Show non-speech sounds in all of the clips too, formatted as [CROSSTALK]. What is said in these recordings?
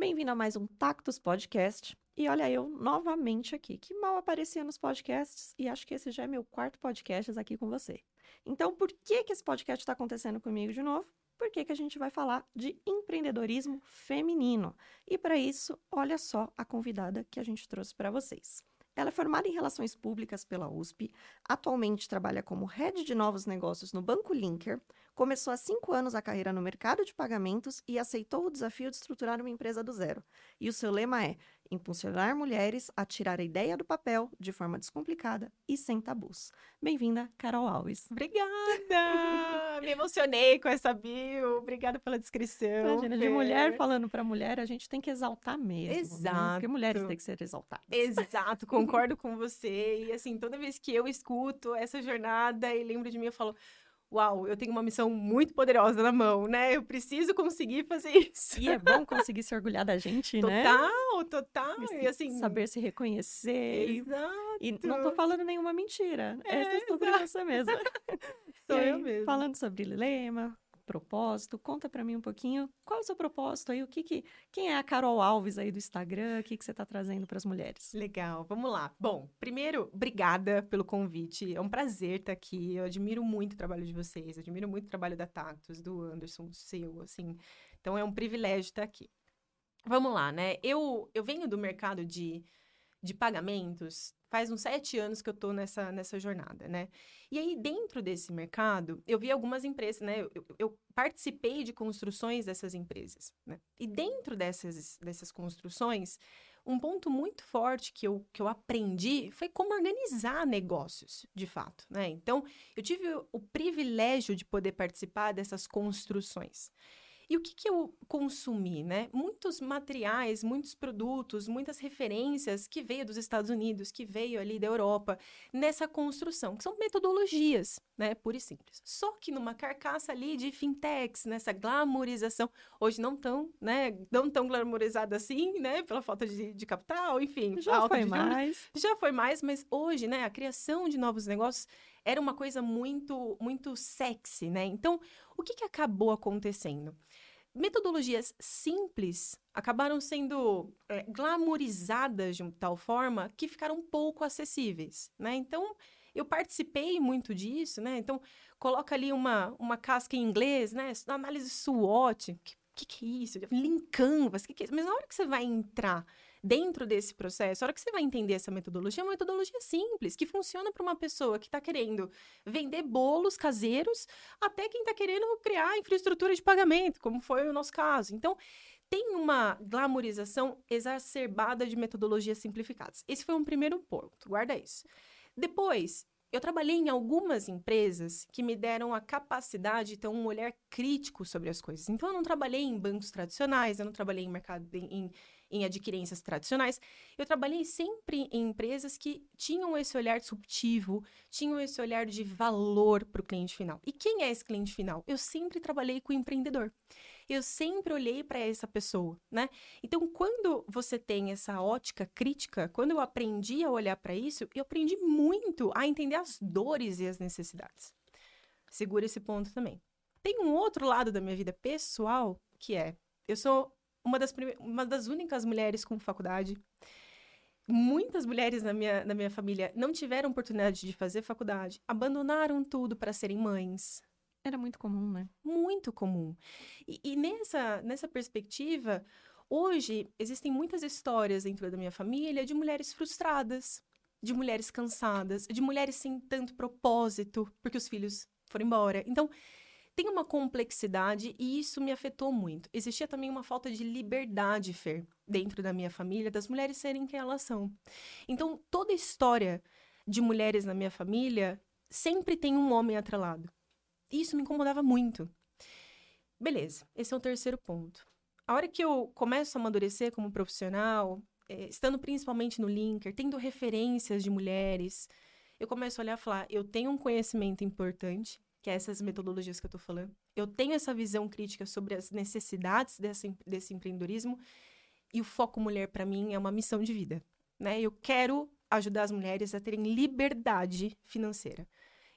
Bem-vindo a mais um Tactus Podcast. E olha eu novamente aqui, que mal aparecia nos podcasts e acho que esse já é meu quarto podcast aqui com você. Então, por que que esse podcast está acontecendo comigo de novo? Porque que a gente vai falar de empreendedorismo feminino. E para isso, olha só a convidada que a gente trouxe para vocês. Ela é formada em Relações Públicas pela USP, atualmente trabalha como Head de Novos Negócios no Banco Linker, começou há cinco anos a carreira no mercado de pagamentos e aceitou o desafio de estruturar uma empresa do zero. E o seu lema é impulsionar mulheres a tirar a ideia do papel de forma descomplicada e sem tabus. Bem-vinda, Carol Alves. Obrigada! [LAUGHS] Me emocionei com essa bio. Obrigada pela descrição. Imagina, de mulher falando para mulher, a gente tem que exaltar mesmo. Exato. Né? Porque mulheres têm que ser exaltadas. Exato, concordo [LAUGHS] com você. E assim, toda vez que eu escuto essa jornada e lembro de mim, eu falo uau, eu tenho uma missão muito poderosa na mão, né? Eu preciso conseguir fazer [LAUGHS] isso. E é bom conseguir se orgulhar da gente, total, né? Total, total. E assim, saber se reconhecer. Exato. E não tô falando nenhuma mentira. É, Essa é sobre exato. você mesma. [LAUGHS] Sou aí, eu mesmo. Falando sobre lema, propósito, conta pra mim um pouquinho qual é o seu propósito aí, o que que quem é a Carol Alves aí do Instagram, o que que você tá trazendo para as mulheres? Legal, vamos lá. Bom, primeiro, obrigada pelo convite. É um prazer estar aqui. Eu admiro muito o trabalho de vocês, admiro muito o trabalho da Tactus, do Anderson, do seu, assim. Então é um privilégio estar aqui. Vamos lá, né? Eu, eu venho do mercado de, de pagamentos faz uns sete anos que eu tô nessa, nessa jornada, né? E aí, dentro desse mercado, eu vi algumas empresas, né? Eu, eu participei de construções dessas empresas, né? E dentro dessas, dessas construções, um ponto muito forte que eu, que eu aprendi foi como organizar negócios, de fato, né? Então, eu tive o privilégio de poder participar dessas construções. E o que, que eu consumi, né? Muitos materiais, muitos produtos, muitas referências que veio dos Estados Unidos, que veio ali da Europa, nessa construção, que são metodologias, né? Pura e simples. Só que numa carcaça ali de fintechs, nessa glamorização, hoje não tão, né? Não tão glamorizada assim, né? Pela falta de, de capital, enfim. Já foi de juros. mais. Já foi mais, mas hoje, né, a criação de novos negócios era uma coisa muito, muito sexy, né? Então, o que, que acabou acontecendo? Metodologias simples acabaram sendo é, glamorizadas de tal forma que ficaram pouco acessíveis, né? Então, eu participei muito disso, né? Então, coloca ali uma, uma casca em inglês, né? Análise SWOT, que, que, que é isso? Lean Canvas, que, que é isso? Mas na hora que você vai entrar dentro desse processo, a hora que você vai entender essa metodologia, é uma metodologia simples, que funciona para uma pessoa que está querendo vender bolos caseiros, até quem está querendo criar infraestrutura de pagamento, como foi o nosso caso. Então, tem uma glamorização exacerbada de metodologias simplificadas. Esse foi um primeiro ponto, guarda isso. Depois, eu trabalhei em algumas empresas que me deram a capacidade de ter um olhar crítico sobre as coisas. Então, eu não trabalhei em bancos tradicionais, eu não trabalhei em mercado em, em em adquirências tradicionais, eu trabalhei sempre em empresas que tinham esse olhar disruptivo, tinham esse olhar de valor para o cliente final. E quem é esse cliente final? Eu sempre trabalhei com o empreendedor. Eu sempre olhei para essa pessoa, né? Então, quando você tem essa ótica crítica, quando eu aprendi a olhar para isso, eu aprendi muito a entender as dores e as necessidades. Segura esse ponto também. Tem um outro lado da minha vida pessoal que é: eu sou uma das, prime... uma das únicas mulheres com faculdade. Muitas mulheres na minha, na minha família não tiveram oportunidade de fazer faculdade, abandonaram tudo para serem mães. Era muito comum, né? Muito comum. E, e nessa, nessa perspectiva, hoje existem muitas histórias dentro da minha família de mulheres frustradas, de mulheres cansadas, de mulheres sem tanto propósito, porque os filhos foram embora. Então, tem uma complexidade e isso me afetou muito. Existia também uma falta de liberdade, Fer, dentro da minha família, das mulheres serem quem elas são. Então, toda história de mulheres na minha família sempre tem um homem atrelado. Isso me incomodava muito. Beleza, esse é o terceiro ponto. A hora que eu começo a amadurecer como profissional, eh, estando principalmente no Linker, tendo referências de mulheres, eu começo a olhar e falar: eu tenho um conhecimento importante, que é essas metodologias que eu estou falando. Eu tenho essa visão crítica sobre as necessidades desse, desse empreendedorismo e o foco mulher para mim é uma missão de vida, né? Eu quero ajudar as mulheres a terem liberdade financeira.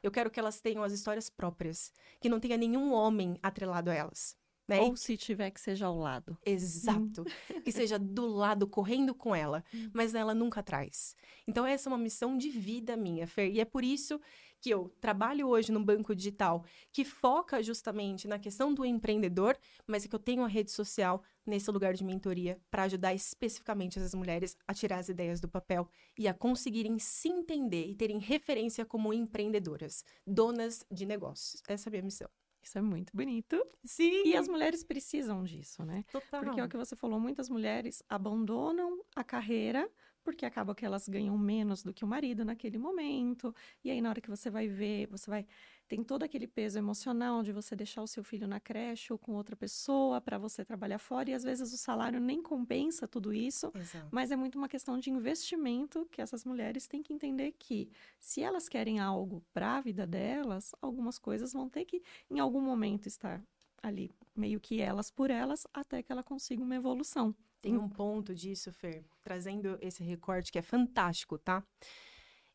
Eu quero que elas tenham as histórias próprias, que não tenha nenhum homem atrelado a elas. Né? Ou se tiver que seja ao lado. Exato. [LAUGHS] que seja do lado, correndo com ela, Hum. mas ela nunca traz. Então, essa é uma missão de vida minha, Fer. E é por isso que eu trabalho hoje no banco digital, que foca justamente na questão do empreendedor, mas é que eu tenho a rede social nesse lugar de mentoria para ajudar especificamente essas mulheres a tirar as ideias do papel e a conseguirem se entender e terem referência como empreendedoras, donas de negócios. Essa é a minha missão. Isso é muito bonito. Sim. E as mulheres precisam disso, né? Total. Porque é o que você falou, muitas mulheres abandonam a carreira porque acaba que elas ganham menos do que o marido naquele momento. E aí, na hora que você vai ver, você vai. Tem todo aquele peso emocional de você deixar o seu filho na creche ou com outra pessoa para você trabalhar fora. E às vezes o salário nem compensa tudo isso. Exato. Mas é muito uma questão de investimento que essas mulheres têm que entender que, se elas querem algo para a vida delas, algumas coisas vão ter que, em algum momento, estar ali, meio que elas por elas, até que ela consiga uma evolução. Tem um ponto disso, Fer, trazendo esse recorte que é fantástico, tá?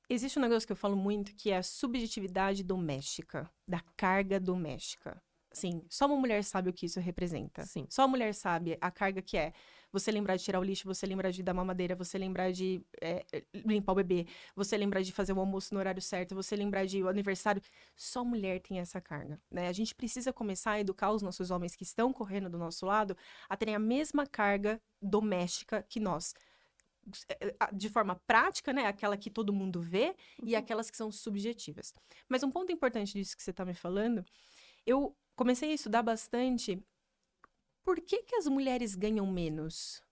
Existe um negócio que eu falo muito que é a subjetividade doméstica, da carga doméstica. Assim, só uma mulher sabe o que isso representa. Sim. Só a mulher sabe a carga que é. Você lembrar de tirar o lixo, você lembrar de dar mamadeira, você lembrar de é, limpar o bebê, você lembrar de fazer o almoço no horário certo, você lembrar de o aniversário. Só mulher tem essa carga, né? A gente precisa começar a educar os nossos homens que estão correndo do nosso lado a terem a mesma carga doméstica que nós. É, De forma prática, né? Aquela que todo mundo vê e aquelas que são subjetivas. Mas um ponto importante disso que você está me falando, eu comecei a estudar bastante por que, que as mulheres ganham menos?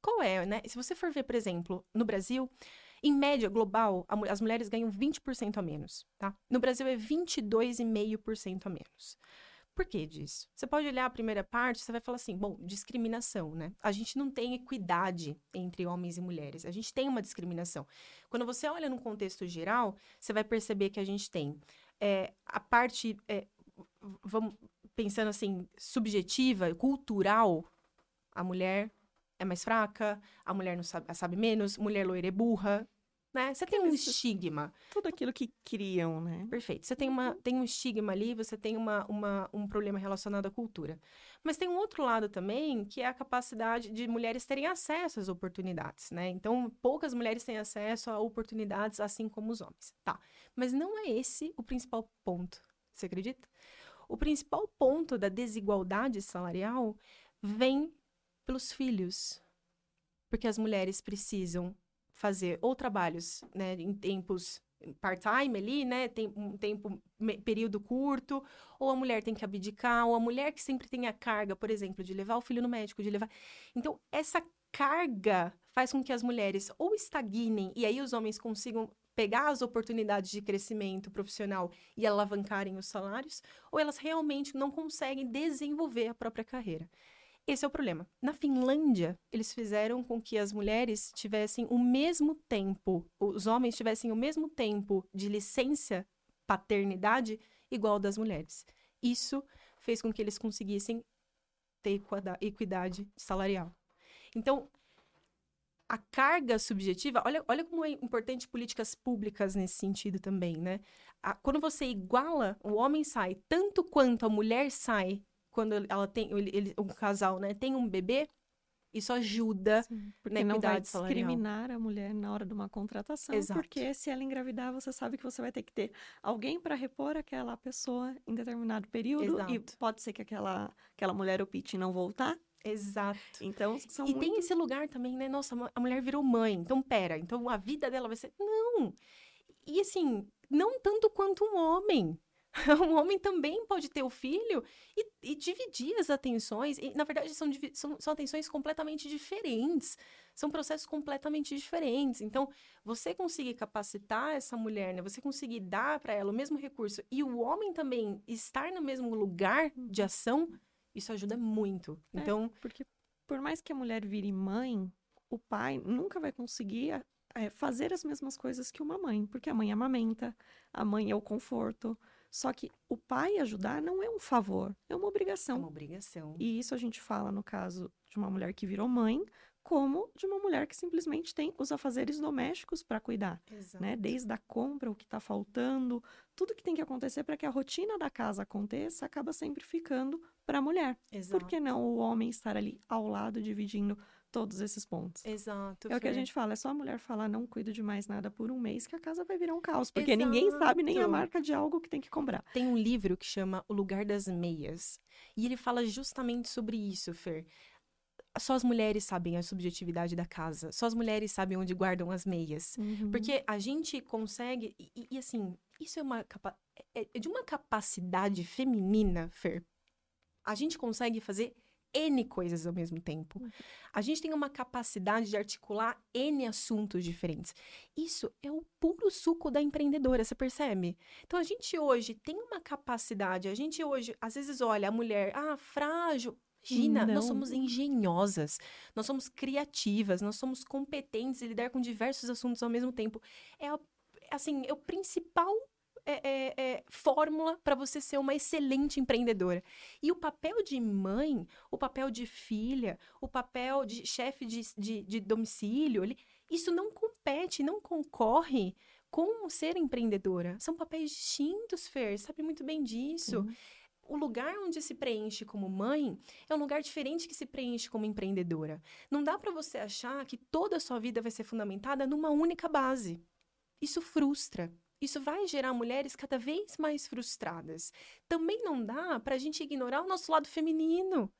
Qual é, né? Se você for ver, por exemplo, no Brasil, em média global, as mulheres ganham 20% a menos, tá? No Brasil é 22,5% a menos. Por que disso? Você pode olhar a primeira parte, você vai falar assim, bom, discriminação, né? A gente não tem equidade entre homens e mulheres, a gente tem uma discriminação. Quando você olha num contexto geral, você vai perceber que a gente tem é, a parte, é, vamos pensando assim, subjetiva, cultural, a mulher é mais fraca, a mulher não sabe, sabe menos, mulher loira é burra, né? Você tem um Isso. estigma. Tudo aquilo que criam, né? Perfeito. Você tem, uma, tem um estigma ali, você tem uma, uma, um problema relacionado à cultura. Mas tem um outro lado também, que é a capacidade de mulheres terem acesso às oportunidades, né? Então, poucas mulheres têm acesso a oportunidades, assim como os homens. Tá. Mas não é esse o principal ponto. Você acredita? O principal ponto da desigualdade salarial vem pelos filhos. Porque as mulheres precisam fazer ou trabalhos, né, em tempos part-time ali, né, tem um tempo, período curto, ou a mulher tem que abdicar, ou a mulher que sempre tem a carga, por exemplo, de levar o filho no médico, de levar... Então, essa carga faz com que as mulheres ou estagnem, e aí os homens consigam pegar as oportunidades de crescimento profissional e alavancarem os salários, ou elas realmente não conseguem desenvolver a própria carreira. Esse é o problema. Na Finlândia, eles fizeram com que as mulheres tivessem o mesmo tempo, os homens tivessem o mesmo tempo de licença paternidade igual das mulheres. Isso fez com que eles conseguissem ter equida- equidade salarial. Então, a carga subjetiva, olha, olha como é importante políticas públicas nesse sentido também, né? A- quando você iguala, o homem sai tanto quanto a mulher sai quando ela tem, ele, ele- um casal, né, tem um bebê, isso ajuda Sim, na não vai salarial. discriminar a mulher na hora de uma contratação, Exato. porque se ela engravidar, você sabe que você vai ter que ter alguém para repor aquela pessoa em determinado período e Exato. pode ser que aquela, aquela mulher opte não voltar. Exato. Então, são e muito... tem esse lugar também, né? Nossa, a mulher virou mãe. Então, pera. Então, a vida dela vai ser... Não! E, assim, não tanto quanto um homem. [LAUGHS] Um homem também pode ter o filho e, e dividir as atenções. E, na verdade, são, são, são atenções completamente diferentes. São processos completamente diferentes. Então, você conseguir capacitar essa mulher, né? Você conseguir dar para ela o mesmo recurso e o homem também estar no mesmo lugar de ação, isso ajuda muito. É. Então, Porque por mais que a mulher vire mãe, o pai nunca vai conseguir é, fazer as mesmas coisas que uma mãe, porque a mãe amamenta, a mãe é o conforto. Só que o pai ajudar não é um favor, é uma é obrigação. uma obrigação. E isso a gente fala no caso de uma mulher que virou mãe como de uma mulher que simplesmente tem os afazeres domésticos para cuidar, Exato. né? Desde a compra, o que está faltando, tudo que tem que acontecer para que a rotina da casa aconteça, acaba sempre ficando para a mulher. Exato. Por que não o homem estar ali ao lado dividindo todos esses pontos? Exato. É o que a gente fala, é só a mulher falar não cuido de mais nada por um mês que a casa vai virar um caos, porque ninguém sabe nem a Exato. marca de algo que tem que comprar. Tem um livro que chama O Lugar das Meias. E ele fala justamente sobre isso, Fer. Só as mulheres sabem a subjetividade da casa. Só as mulheres sabem onde guardam as meias. Uhum. Porque a gente consegue. E, e- assim, isso é uma. capa- É, é de uma capacidade feminina, Fer. A gente consegue fazer N coisas ao mesmo tempo. Uhum. A gente tem uma capacidade de articular N assuntos diferentes. Isso é o puro suco da empreendedora, você percebe? Então a gente hoje tem uma capacidade, a gente hoje, às vezes, olha a mulher, ah, frágil. Imagina, nós Não. somos engenhosas, nós somos criativas, nós somos competentes em lidar com diversos assuntos ao mesmo tempo. É, a- assim, é o principal é, é, é, fórmula para você ser uma excelente empreendedora. E o papel de mãe, o papel de filha, o papel de chefe de, de, de domicílio, ele- isso não compete, não concorre com ser empreendedora. São papéis distintos, Fer, sabe muito bem disso. Uhum. O lugar onde se preenche como mãe é um lugar diferente que se preenche como empreendedora. Não dá para você achar que toda a sua vida vai ser fundamentada numa única base. Isso frustra. Isso vai gerar mulheres cada vez mais frustradas. Também não dá para a gente ignorar o nosso lado feminino.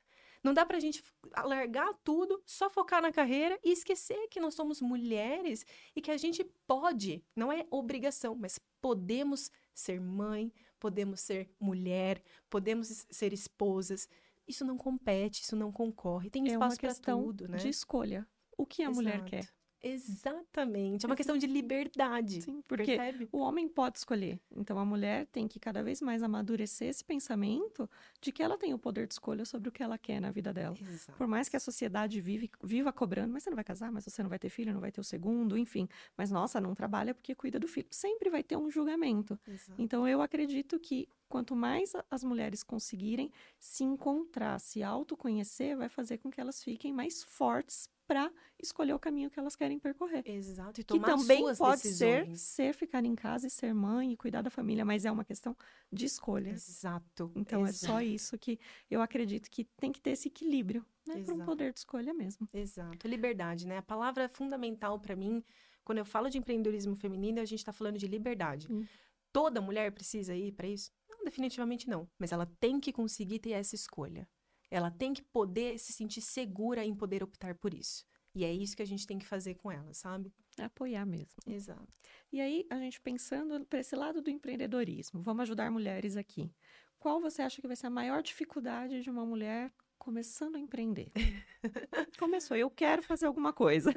Não dá para a gente largar tudo, só focar na carreira e esquecer que nós somos mulheres e que a gente pode, não é obrigação, mas podemos ser mãe, podemos ser mulher, podemos ser esposas. Isso não compete, isso não concorre. Tem É espaço para questão tudo, né? de escolha. O que a mulher Exato. quer. Exatamente. É uma questão de liberdade. Sim, porque Percebe? o homem pode escolher. Então a mulher tem que cada vez mais amadurecer esse pensamento de que ela tem o poder de escolha sobre o que ela quer na vida dela. Exato. Por mais que a sociedade vive, viva cobrando, mas você não vai casar, mas você não vai ter filho, não vai ter o segundo, enfim. Mas nossa, não trabalha porque cuida do filho. Sempre vai ter um julgamento. Exato. Então eu acredito que quanto mais as mulheres conseguirem se encontrar, se autoconhecer, vai fazer com que elas fiquem mais fortes para escolher o caminho que elas querem percorrer. Exato. E Que tomar também suas pode ser decisões. ser ficar em casa e ser mãe e cuidar da família, mas é uma questão de escolha. Exato. Então é só exato, isso que eu acredito que tem que ter esse equilíbrio, né, para um Exato. poder de escolha mesmo. Exato. Liberdade, né? A palavra fundamental para mim, quando eu falo de empreendedorismo feminino, a gente está falando de liberdade. Hum. Toda mulher precisa ir para isso? Definitivamente não. Mas ela tem que conseguir ter essa escolha. Ela tem que poder se sentir segura em poder optar por isso. E é isso que a gente tem que fazer com ela, sabe? É apoiar mesmo. Exato. E aí, a gente pensando para esse lado do empreendedorismo, vamos ajudar mulheres aqui. Qual você acha que vai ser a maior dificuldade de uma mulher começando a empreender? [LAUGHS] Começou, eu quero fazer alguma coisa.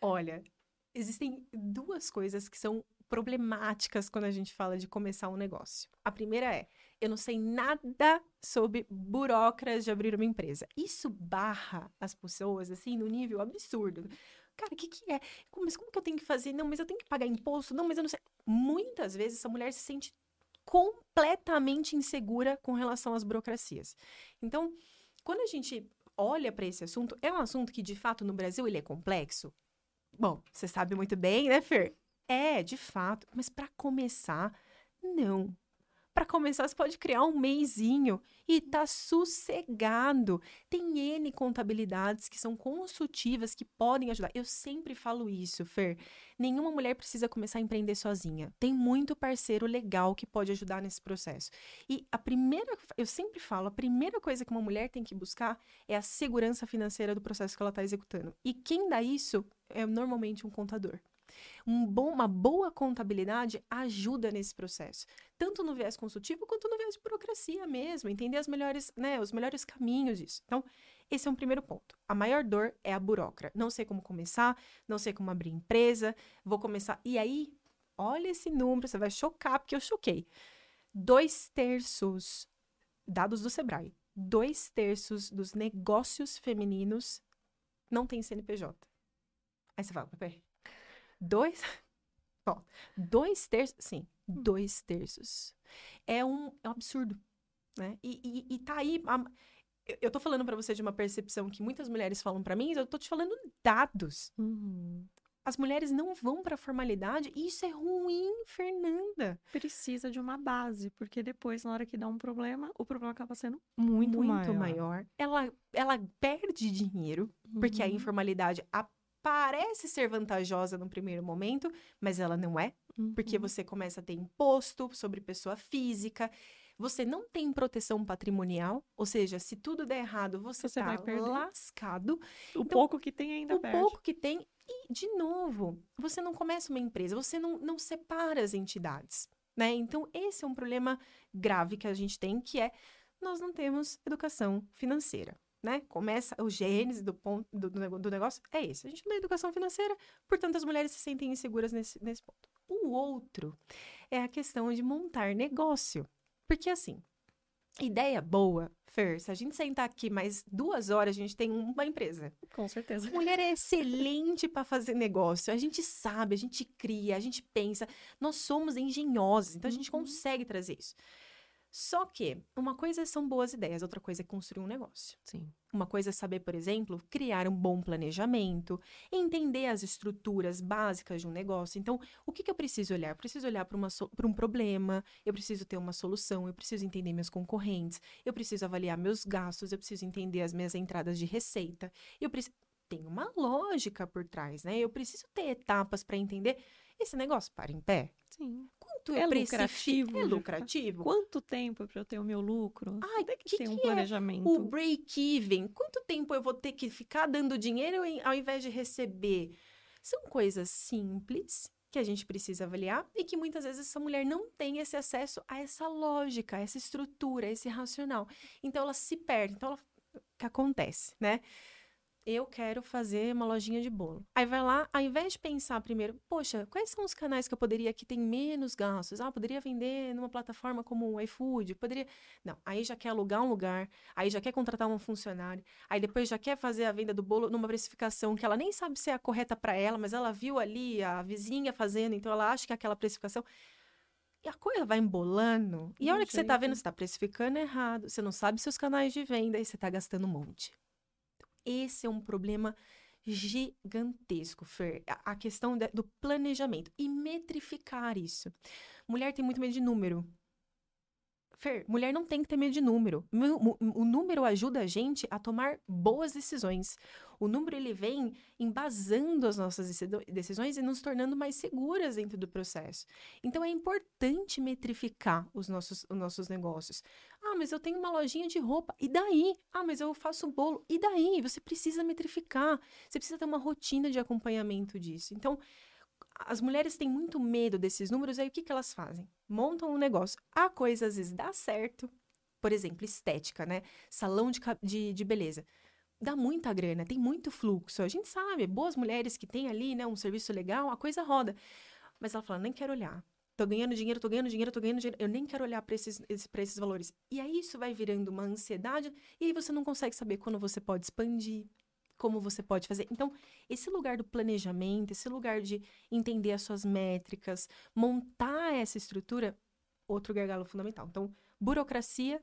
Olha, existem duas coisas que são problemáticas quando a gente fala de começar um negócio. A primeira é, eu não sei nada sobre burocras de abrir uma empresa. Isso barra as pessoas, assim, no nível absurdo. Cara, o que que é? Mas como que eu tenho que fazer? Não, mas eu tenho que pagar imposto? Não, mas eu não sei. Muitas vezes essa mulher se sente completamente insegura com relação às burocracias. Então, quando a gente olha para esse assunto, é um assunto que, de fato, no Brasil, ele é complexo? Bom, você sabe muito bem, né, Fer? É, de fato. Mas para começar, não. Para começar, você pode criar um meizinho e tá sossegado. Tem N contabilidades que são consultivas que podem ajudar. Eu sempre falo isso, Fer. Nenhuma mulher precisa começar a empreender sozinha. Tem muito parceiro legal que pode ajudar nesse processo. E a primeira, eu sempre falo, a primeira coisa que uma mulher tem que buscar é a segurança financeira do processo que ela está executando. E quem dá isso é normalmente um contador. Um bom, uma boa contabilidade ajuda nesse processo, tanto no viés consultivo quanto no viés de burocracia mesmo, entender as melhores, né, os melhores caminhos disso. Então, esse é um primeiro ponto. A maior dor é a burocra. Não sei como começar, não sei como abrir empresa, vou começar. E aí, olha esse número, você vai chocar, porque eu choquei. Dois terços, dados do Sebrae, dois terços dos negócios femininos não tem CNPJ. Aí você fala, Pepe, dois. [LAUGHS] Ó, dois terços. Sim, dois terços. É um, é um absurdo. Né? E, e, e tá aí. a- eu- tô falando pra você de uma percepção que muitas mulheres falam pra mim, eu tô te falando dados. Uhum. As mulheres não vão pra formalidade e isso é ruim, Fernanda. Precisa de uma base, porque depois, na hora que dá um problema, o problema acaba sendo muito, maior. Ela, ela perde dinheiro, porque a Uhum, informalidade parece ser vantajosa no primeiro momento, mas ela não é, porque uhum. você começa a ter imposto sobre pessoa física, você não tem proteção patrimonial, ou seja, se tudo der errado, você, Você tá vai perder. lascado. O Então, pouco que tem ainda o perde. pouco que tem. E, de novo, você não começa uma empresa, você não, não separa as entidades, né? Então, esse é um problema grave que a gente tem, que é nós não temos educação financeira, né? Começa, o gênese do, ponto, do, do negócio é esse. A gente não tem educação financeira, portanto, as mulheres se sentem inseguras nesse, nesse ponto. O outro é a questão de montar negócio. Porque, assim, ideia boa, Fer, se a gente sentar aqui mais duas horas, a gente tem uma empresa. Com certeza. Mulher é excelente para fazer negócio. A gente sabe, a gente cria, a gente pensa. Nós somos engenhosos, então a gente Uhum. consegue trazer isso. Só que uma coisa são boas ideias, outra coisa é construir um negócio. Sim. Uma coisa é saber, por exemplo, criar um bom planejamento, entender as estruturas básicas de um negócio. Então, o que, que eu preciso olhar? Eu preciso olhar para um problema, eu preciso ter uma solução, eu preciso entender meus concorrentes, eu preciso avaliar meus gastos, eu preciso entender as minhas entradas de receita. Eu preciso. Tem uma lógica por trás, né? Eu preciso ter etapas para entender esse negócio para em pé. Sim. Quanto É preciso- lucrativo, É lucrativo? Quanto tempo para eu ter o meu lucro? Ai, tem que, que ter um que é planejamento. O break-even, quanto tempo eu vou ter que ficar dando dinheiro ao invés de receber? São coisas simples que a gente precisa avaliar e que muitas vezes essa mulher não tem esse acesso a essa lógica, a essa estrutura, a esse racional. Então ela se perde. Então ela... o que acontece, né? Eu quero fazer uma lojinha de bolo. Aí vai lá, ao invés de pensar primeiro, poxa, quais são os canais que eu poderia que tem menos gastos? Ah, poderia vender numa plataforma como o iFood, poderia não, aí já quer alugar um lugar, aí já quer contratar um funcionário, aí depois já quer fazer a venda do bolo numa precificação que ela nem sabe se é a correta para ela, mas ela viu ali a vizinha fazendo, então ela acha que é aquela precificação. E a coisa vai embolando. E a hora que você tá vendo, você tá precificando errado, você não sabe seus canais de venda e você tá gastando um monte. Esse é um problema gigantesco, Fer. A, questão do planejamento e metrificar isso. Mulher tem muito medo de número. Fer, mulher não tem que ter medo de número. O número ajuda a gente a tomar boas decisões. O número ele vem embasando as nossas decisões e nos tornando mais seguras dentro do processo. Então é importante metrificar os nossos, os nossos negócios. Ah, mas eu tenho uma lojinha de roupa. E daí? Ah, mas eu faço bolo. E daí? Você precisa metrificar. Você precisa ter uma rotina de acompanhamento disso. Então, as mulheres têm muito medo desses números, aí o que, que elas fazem? Montam um negócio. A coisa às vezes dá certo. Por exemplo, estética, né? Salão de, de, de beleza. Dá muita grana, tem muito fluxo. A gente sabe, boas mulheres que têm ali, né, um serviço legal, a coisa roda. Mas ela fala, nem quero olhar. Tô ganhando dinheiro, tô ganhando dinheiro, tô ganhando dinheiro. Eu nem quero olhar para esses, esse- pra esses valores. E aí isso vai virando uma ansiedade, e aí você não consegue saber quando você pode expandir, como você pode fazer. Então, esse lugar do planejamento, esse lugar de entender as suas métricas, montar essa estrutura, outro gargalo fundamental. Então, burocracia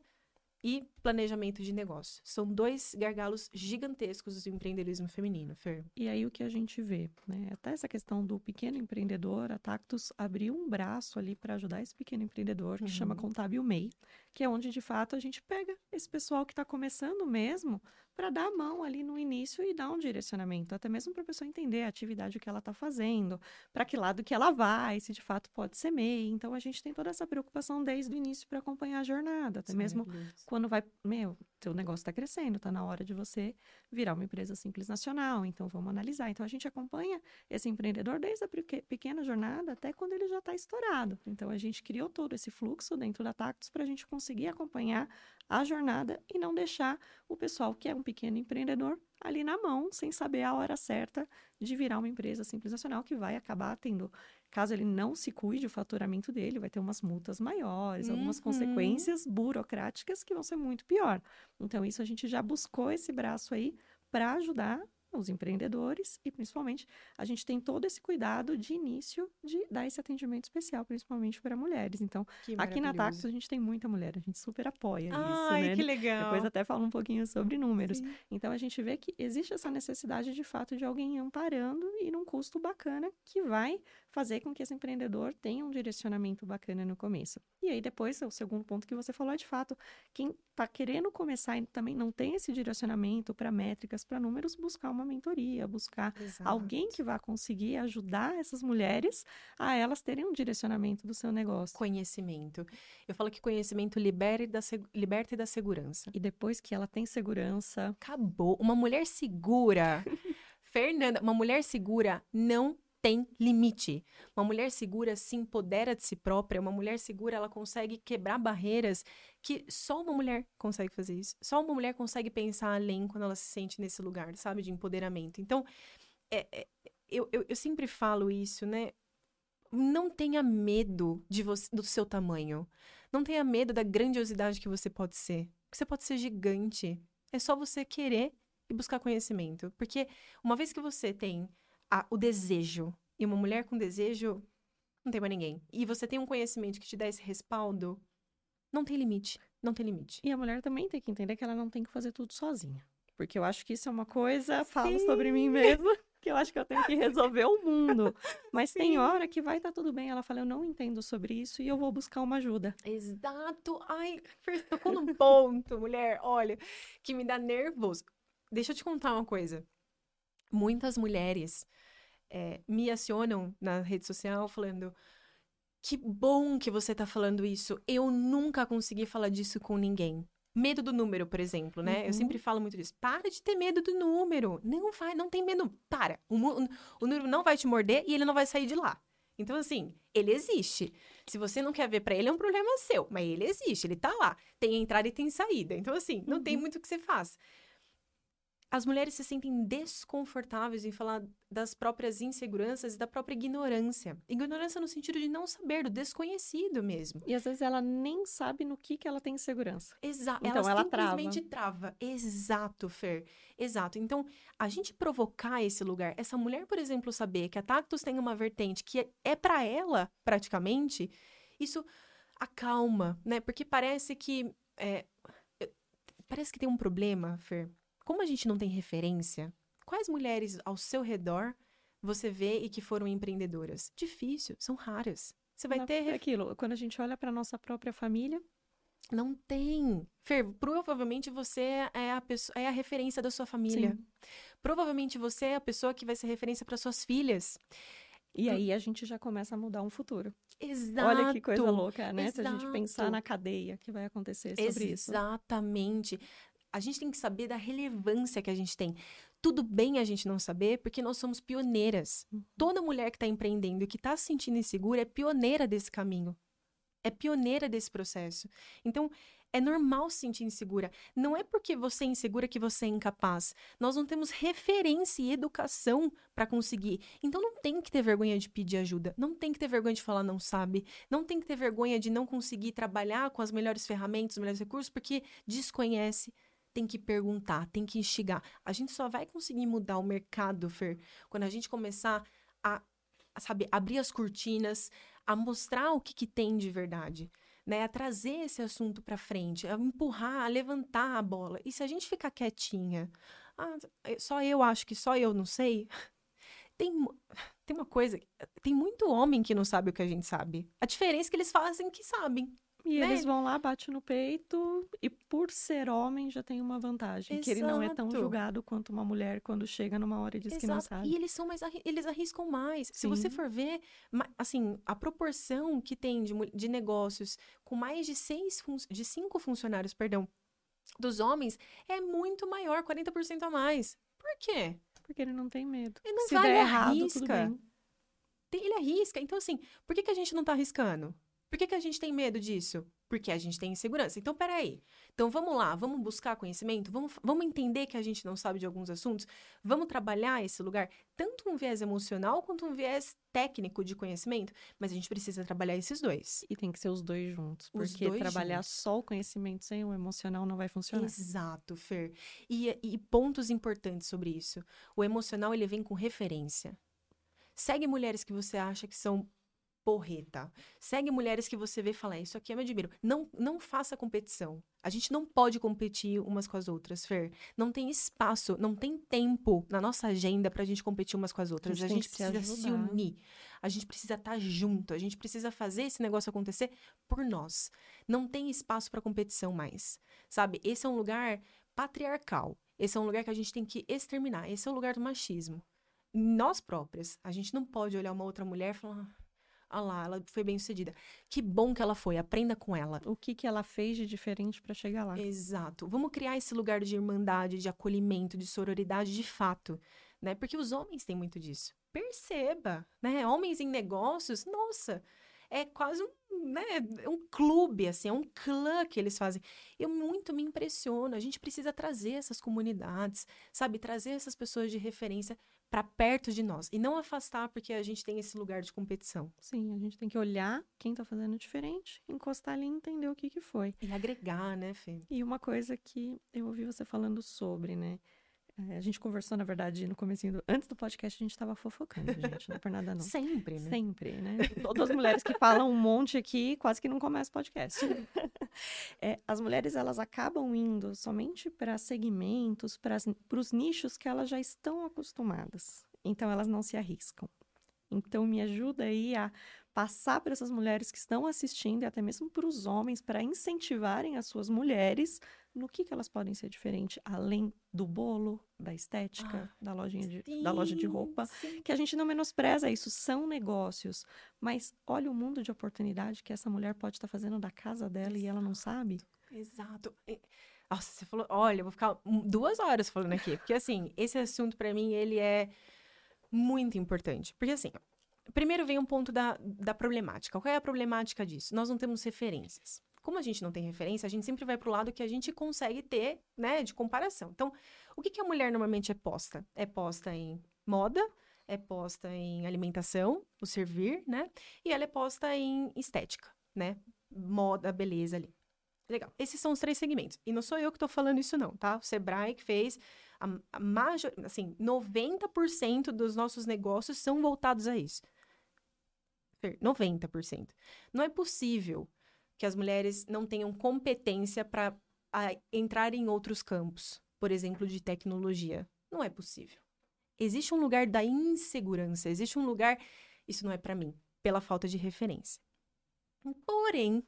e planejamento de negócio. São dois gargalos gigantescos do empreendedorismo feminino, Fer. E aí o que a gente vê, né? Até essa questão do pequeno empreendedor, a Tactus abriu um braço ali para ajudar esse pequeno empreendedor, que chama Uhum. Contábil MEI, que é onde de fato a gente pega esse pessoal que está começando mesmo para dar a mão ali no início e dar um direcionamento, até mesmo para a pessoa entender a atividade que ela está fazendo, para que lado que ela vai, se de fato pode ser MEI. Então a gente tem toda essa preocupação desde o início para acompanhar a jornada, até mesmo quando vai, meu, teu negócio está crescendo, está na hora de você virar uma empresa simples nacional, então vamos analisar. Então a gente acompanha esse empreendedor desde a peque- pequena jornada até quando ele já está estourado. Então a gente criou todo esse fluxo dentro da Tactus para a gente conseguir acompanhar a jornada e não deixar o pessoal que é um pequeno empreendedor ali na mão, sem saber a hora certa de virar uma empresa simples nacional que vai acabar tendo, caso ele não se cuide o faturamento dele, vai ter umas multas maiores, algumas Uhum. consequências burocráticas que vão ser muito pior. Então isso a gente já buscou esse braço aí para ajudar os empreendedores e principalmente a gente tem todo esse cuidado de início de dar esse atendimento especial, principalmente para mulheres. Então, Que aqui na. Tactus a gente tem muita mulher, a gente super apoia isso, Ai, né? que legal. Depois até fala um pouquinho sobre números. Sim. Então a gente vê que existe essa necessidade de fato de alguém amparando e num custo bacana que vai fazer com que esse empreendedor tenha um direcionamento bacana no começo. E aí depois, o segundo ponto que você falou é de fato, quem está querendo começar e também não tem esse direcionamento para métricas, para números, buscar uma mentoria, buscar Exato. alguém que vá conseguir ajudar essas mulheres a elas terem um direcionamento do seu negócio. Conhecimento. Eu falo que conhecimento libera e seg- liberta e dá segurança. E depois que ela tem segurança, Acabou. Uma mulher segura. [LAUGHS] Fernanda, uma mulher segura não tem limite. Uma mulher segura se empodera de si própria. Uma mulher segura, ela consegue quebrar barreiras que só uma mulher consegue fazer isso. Só uma mulher consegue pensar além quando ela se sente nesse lugar, sabe, de empoderamento. Então, é- é- eu, eu, eu sempre falo isso, né? Não tenha medo de você, do seu tamanho. Não tenha medo da grandiosidade que você pode ser. Você pode ser gigante. É só você querer e buscar conhecimento. Porque uma vez que você tem a- o desejo, e uma mulher com desejo, não tem mais ninguém. E você tem um conhecimento que te dá esse respaldo, não tem limite. Não tem limite. E a mulher também tem que entender que ela não tem que fazer tudo sozinha. Porque eu acho que isso é uma coisa, falo sobre mim mesma, [LAUGHS] que eu acho que eu tenho que resolver o mundo. [LAUGHS] Mas tem Sim. hora que vai estar tudo bem. Ela fala, eu não entendo sobre isso e eu vou buscar uma ajuda. Exato. Ai, tocou num ponto, mulher, olha, que me dá nervoso. Deixa eu te contar uma coisa. Muitas mulheres eh, me acionam na rede social falando: que bom que você tá falando isso. Eu nunca consegui falar disso com ninguém. Medo do número, por exemplo, né? Eu Uhum. sempre falo muito disso. Para de ter medo do número. Não vai, não tem medo. Para. O, mu- o número não vai te morder e ele não vai sair de lá. Então, assim, ele existe. Se você não quer ver pra ele, é um problema seu. Mas ele existe, ele tá lá. Tem entrada e tem saída. Então, assim, não tem Uhum. muito o que você faz. As mulheres se sentem desconfortáveis em falar das próprias inseguranças e da própria ignorância. Ignorância no sentido de não saber, do desconhecido mesmo. E às vezes ela nem sabe no que, que ela tem segurança. Exato. Então, ela, ela trava. simplesmente trava. Exato, Fer. Exato. Então, a gente provocar esse lugar, essa mulher, por exemplo, saber que a Tactus tem uma vertente que é, é para ela, praticamente, isso acalma, né? Porque parece que. é, parece que tem um problema, Fer. Como a gente não tem referência, quais mulheres ao seu redor você vê e que foram empreendedoras? Difícil, são raras. Você vai Na- ter é aquilo, quando a gente olha para nossa própria família, não tem. Fer, provavelmente você é a, pessoa, é a referência da sua família. Sim. Provavelmente você é a pessoa que vai ser referência para suas filhas. e aí a gente já começa a mudar um futuro. Exato. Olha que coisa louca, né? Se a gente exato. pensar na cadeia que vai acontecer sobre isso. Exatamente. A gente tem que saber da relevância que a gente tem. Tudo bem a gente não saber, porque nós somos pioneiras. Uhum. Toda mulher que está empreendendo e que está se sentindo insegura é pioneira desse caminho. É pioneira desse processo. Então, é normal se sentir insegura. Não é porque você é insegura que você é incapaz. Nós não temos referência e educação para conseguir. Então, não tem que ter vergonha de pedir ajuda. Não tem que ter vergonha de falar não sabe. Não tem que ter vergonha de não conseguir trabalhar com as melhores ferramentas, os melhores recursos, porque desconhece. Tem que perguntar, tem que instigar. A gente só vai conseguir mudar o mercado, Fer, quando a gente começar a, a, sabe, abrir as cortinas, a mostrar o que, que tem de verdade, né? A trazer esse assunto para frente, a empurrar, a levantar a bola. E se a gente ficar quietinha, ah, só eu acho que só eu não sei, [LAUGHS] tem, tem uma coisa, tem muito homem que não sabe o que a gente sabe. A diferença é que eles fazem que sabem. E né? eles vão lá, bate no peito, e por ser homem já tem uma vantagem. Que ele não é tão Exato. julgado quanto uma mulher quando chega numa hora e diz que não Exato. sabe. E eles são mais eles arriscam mais. Se você Sim. for ver, assim, a proporção que tem de, de negócios com mais de seis de cinco funcionários, perdão, dos homens é muito maior, 40% a mais. Por quê? Porque ele não tem medo. Ele não Se vai, der ele errado, arrisca. ele arrisca. Então, assim, por que, que a gente não tá arriscando? Por que, que a gente tem medo disso? Porque a gente tem insegurança. Então, peraí. Então, vamos lá, vamos buscar conhecimento, vamos, vamos entender que a gente não sabe de alguns assuntos, vamos trabalhar esse lugar, tanto um viés emocional quanto um viés técnico de conhecimento, mas a gente precisa trabalhar esses dois. E tem que ser os dois juntos, Os porque dois trabalhar juntos. só o conhecimento sem o emocional não vai funcionar. Exato, Fer. E, e pontos importantes sobre isso. O emocional, ele vem com referência. Segue mulheres que você acha que são porreta. Segue mulheres que você vê e fala, "É, isso aqui eu me admiro. Não, não faça competição. A gente não pode competir umas com as outras, Fer. Não tem espaço, não tem tempo na nossa agenda pra gente competir umas com as outras. gente A gente que se precisa se ajudar. unir. A gente precisa estar junto. A gente precisa fazer esse negócio acontecer por nós. Não tem espaço pra competição mais. Sabe? Esse é um lugar patriarcal. Esse é um lugar que a gente tem que exterminar. Esse é o lugar do machismo. Nós próprias. A gente não pode olhar uma outra mulher e falar. Ah lá, ela foi bem sucedida. Que bom que ela foi, aprenda com ela. O que, que ela fez de diferente para chegar lá? Exato. Vamos criar esse lugar de irmandade, de acolhimento, de sororidade de fato, né? Porque os homens têm muito disso. Perceba, né? Homens em negócios, nossa, é quase um, né, um clube, assim, é um clã que eles fazem. Eu muito me impressiono. A gente precisa trazer essas comunidades, sabe? Trazer essas pessoas de referência para perto de nós e não afastar porque a gente tem esse lugar de competição Sim, a gente tem que olhar quem tá fazendo diferente, encostar ali e entender o que, que foi. e agregar, né, Fê? E uma coisa que eu ouvi você falando sobre, né? É, a gente conversou, na verdade, no comecinho do... Antes do podcast, a gente tava fofocando, gente. Não é por nada, não. [LAUGHS] Sempre, né? Sempre, né? Todas as mulheres que falam um monte aqui, quase que não começa o podcast. [LAUGHS] É, as mulheres, elas acabam indo somente para segmentos, para os nichos que elas já estão acostumadas. Então, elas não se arriscam. Então, me ajuda aí a passar para essas mulheres que estão assistindo e até mesmo para os homens, para incentivarem as suas mulheres no que, que elas podem ser diferentes, além do bolo, da estética, da, lojinha de, da loja de Sim, roupa sim. que a gente não menospreza isso, são negócios. Mas olha o mundo de oportunidade que essa mulher pode estar fazendo da casa dela e ela não sabe. Exato. Nossa, você falou, olha, eu vou ficar duas horas falando aqui, porque assim, esse assunto pra mim, ele é muito importante. Porque assim, primeiro vem um ponto da, da problemática. Qual é a problemática disso? Nós não temos referências. Como a gente não tem referência, a gente sempre vai pro lado que a gente consegue ter, né, de comparação. Então, o que, que a mulher normalmente é posta? É posta em moda, é posta em alimentação, o servir, né? E ela é posta em estética, né? Moda, beleza ali. Legal. Esses são os três segmentos. E não sou eu que tô falando isso, não, tá? O Sebrae que fez. A, a major, assim, 90% dos nossos negócios são voltados a isso. Fer, 90%. Não é possível que as mulheres não tenham competência para entrar em outros campos, por exemplo, de tecnologia. Não é possível. Existe um lugar da insegurança, existe um lugar. Isso não é para mim, pela falta de referência. Porém,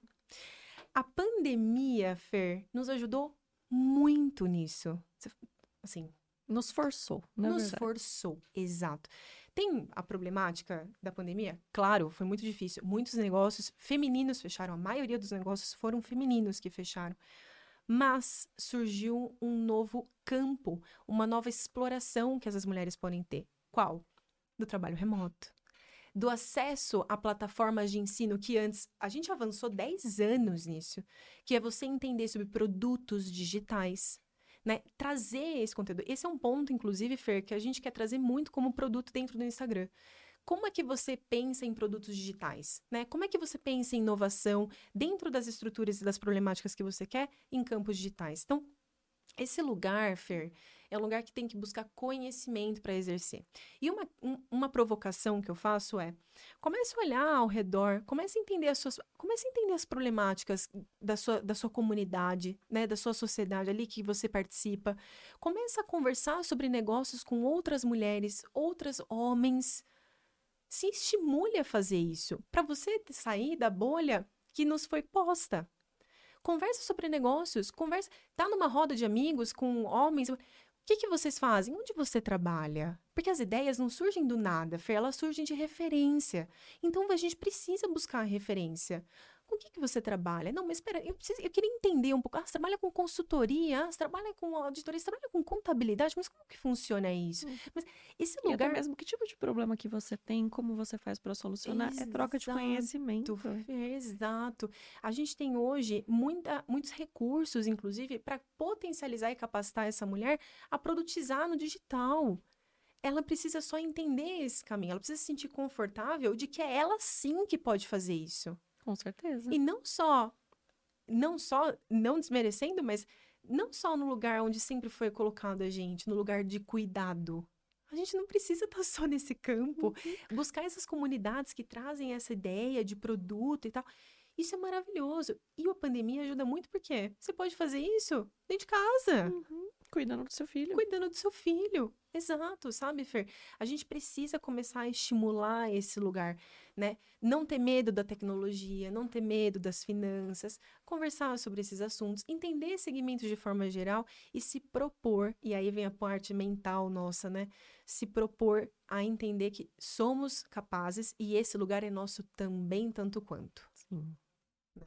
a pandemia, Fer, nos ajudou muito nisso. Assim, Nos forçou, na nos verdade. forçou, exato. Tem a problemática da pandemia? Claro, foi muito difícil. Muitos negócios femininos fecharam, a maioria dos negócios foram femininos que fecharam. Mas surgiu um novo campo, uma nova exploração que essas mulheres podem ter. Qual? Do trabalho remoto. Do acesso a plataformas de ensino que antes a gente avançou 10 anos nisso, que é você entender sobre produtos digitais, né? Trazer esse conteúdo. Esse é um ponto, inclusive, Fer, que a gente quer trazer muito como produto dentro do Instagram. Como é que você pensa em produtos digitais, né? Como é que você pensa em inovação dentro das estruturas e das problemáticas que você quer em campos digitais? Então, esse lugar, Fer, é um lugar que tem que buscar conhecimento para exercer. E uma, um- uma provocação que eu faço é: comece a olhar ao redor, comece a entender as suas, comece a entender as problemáticas da sua, da sua comunidade, né, da sua sociedade ali que você participa. Comece a conversar sobre negócios com outras mulheres, outros homens. Se estimule a fazer isso, para você sair da bolha que nos foi posta. Conversa sobre negócios, conversa, tá numa roda de amigos com homens, que, que vocês fazem? Onde você trabalha? Porque as ideias não surgem do nada, Fer, elas surgem de referência. Então a gente precisa buscar referência. Com o que, que você trabalha? Não, mas espera, eu, preciso, eu queria entender um pouco. Ah, você trabalha com consultoria, ah, você trabalha com auditoria, você trabalha com contabilidade, mas como que funciona isso? Uhum. Mas esse E até lugar... mesmo que tipo de problema que você tem, como você faz para solucionar, é troca de Exato. conhecimento. Exato. A gente tem hoje muita, muitos recursos, inclusive, para potencializar e capacitar essa mulher a produtizar no digital. Ela precisa só entender esse caminho, ela precisa se sentir confortável de que é ela sim que pode fazer isso. Com certeza. E não só, não só, não desmerecendo, mas não só no lugar onde sempre foi colocado a gente, no lugar de cuidado. A gente não precisa estar [LAUGHS] só nesse campo. Buscar essas comunidades que trazem essa ideia de produto e tal. Isso é maravilhoso. E a pandemia ajuda muito porque você pode fazer isso dentro de casa Uhum. Cuidando do seu filho. cuidando do seu filho. Exato, sabe, Fer? A gente precisa começar a estimular esse lugar, né? Não ter medo da tecnologia, não ter medo das finanças, conversar sobre esses assuntos, entender segmentos de forma geral e se propor, e aí vem a parte mental nossa, né? Se propor a entender que somos capazes e esse lugar é nosso também, tanto quanto. Sim.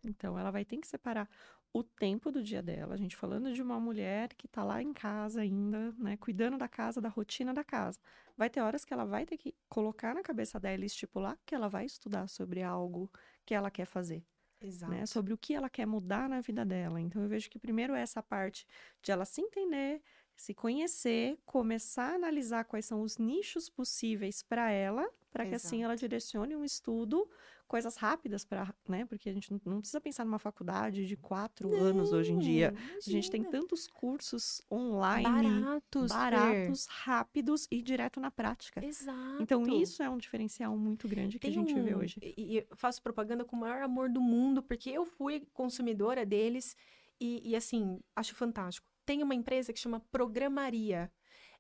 Então, ela vai ter que separar o tempo do dia dela. A gente falando de uma mulher que tá lá em casa ainda, né, cuidando da casa, da rotina da casa. Vai ter horas que ela vai ter que colocar na cabeça dela e estipular que ela vai estudar sobre algo que ela quer fazer, Exato. né, sobre o que ela quer mudar na vida dela. Então, eu vejo que primeiro é essa parte de ela se entender, se conhecer, começar a analisar quais são os nichos possíveis para ela, para que assim ela direcione um estudo, coisas rápidas para, né? Porque a gente não- não precisa pensar numa faculdade de quatro anos hoje em dia. Não, A gente tem imagina. tantos cursos online, baratos, Fer. baratos, rápidos e direto na prática. Exato. Então, isso é um diferencial muito grande que a gente vê um- hoje. E, e eu faço propaganda com o maior amor do mundo, porque eu fui consumidora deles e, e, assim, acho fantástico. Tem uma empresa que chama Programaria.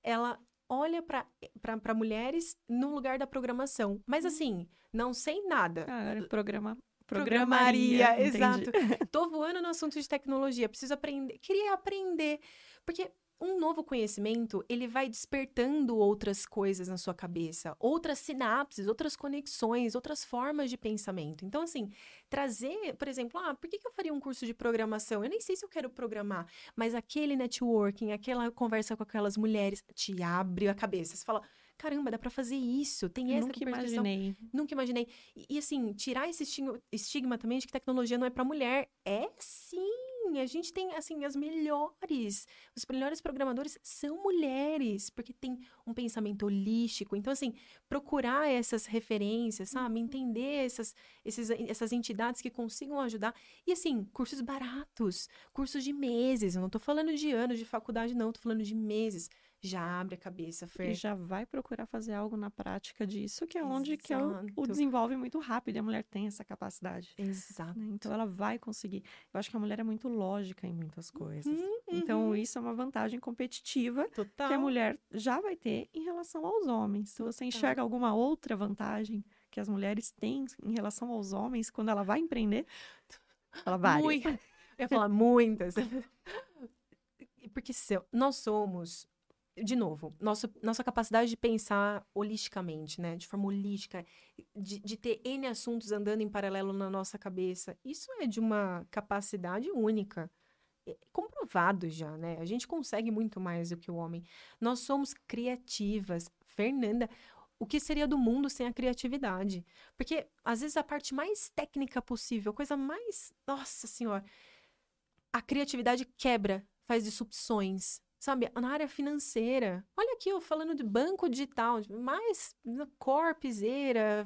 Ela olha para mulheres no lugar da programação. Hum. Mas, assim, não sei nada. Ah, programa, Programaria, programaria, exato. Tô voando no assunto de tecnologia, preciso aprender. Queria aprender. Porque um novo conhecimento, ele vai despertando outras coisas na sua cabeça, outras sinapses, outras conexões, outras formas de pensamento. Então, assim, trazer, por exemplo, ah, por que, que eu faria um curso de programação? Eu nem sei se eu quero programar, mas aquele networking, aquela conversa com aquelas mulheres, te abre a cabeça. Você fala, caramba, dá pra fazer isso, tem essa Nunca percepção. imaginei. Nunca imaginei. E, e, assim, tirar esse estigma, estigma também de que tecnologia não é para mulher. É sim! A gente tem, assim, as melhores. Os melhores programadores são mulheres, porque tem um pensamento holístico. Então, assim, procurar essas referências, sabe? Entender essas, esses, essas entidades que consigam ajudar. E, assim, cursos baratos, cursos de meses. Eu não tô falando de anos de faculdade, não. Tô falando de meses. Já abre a cabeça, Fer. E já vai procurar fazer algo na prática disso, que é onde que é o, Exato. desenvolve muito rápido. E a mulher tem essa capacidade. Exato. né? Então ela vai conseguir. Eu acho que a mulher é muito lógica em muitas coisas. Uhum, Então uhum. isso é uma vantagem competitiva Total. que a mulher já vai ter em relação aos homens. Se você enxerga alguma outra vantagem que as mulheres têm em relação aos homens quando ela vai empreender, ela vai. Mui- Eu ia falar muitas. [LAUGHS] Porque se- nós somos, de novo, nossa, nossa capacidade de pensar holisticamente, né? De forma holística, de, de ter N assuntos andando em paralelo na nossa cabeça, isso é de uma capacidade única. É comprovado já, né? A gente consegue muito mais do que o homem. Nós somos criativas. Fernanda, o que seria do mundo sem a criatividade? Porque, às vezes, a parte mais técnica possível, a coisa mais. Nossa Senhora! A criatividade quebra, faz disrupções. Sabe, na área financeira. Olha aqui, eu falando de banco digital, mais corpizeira,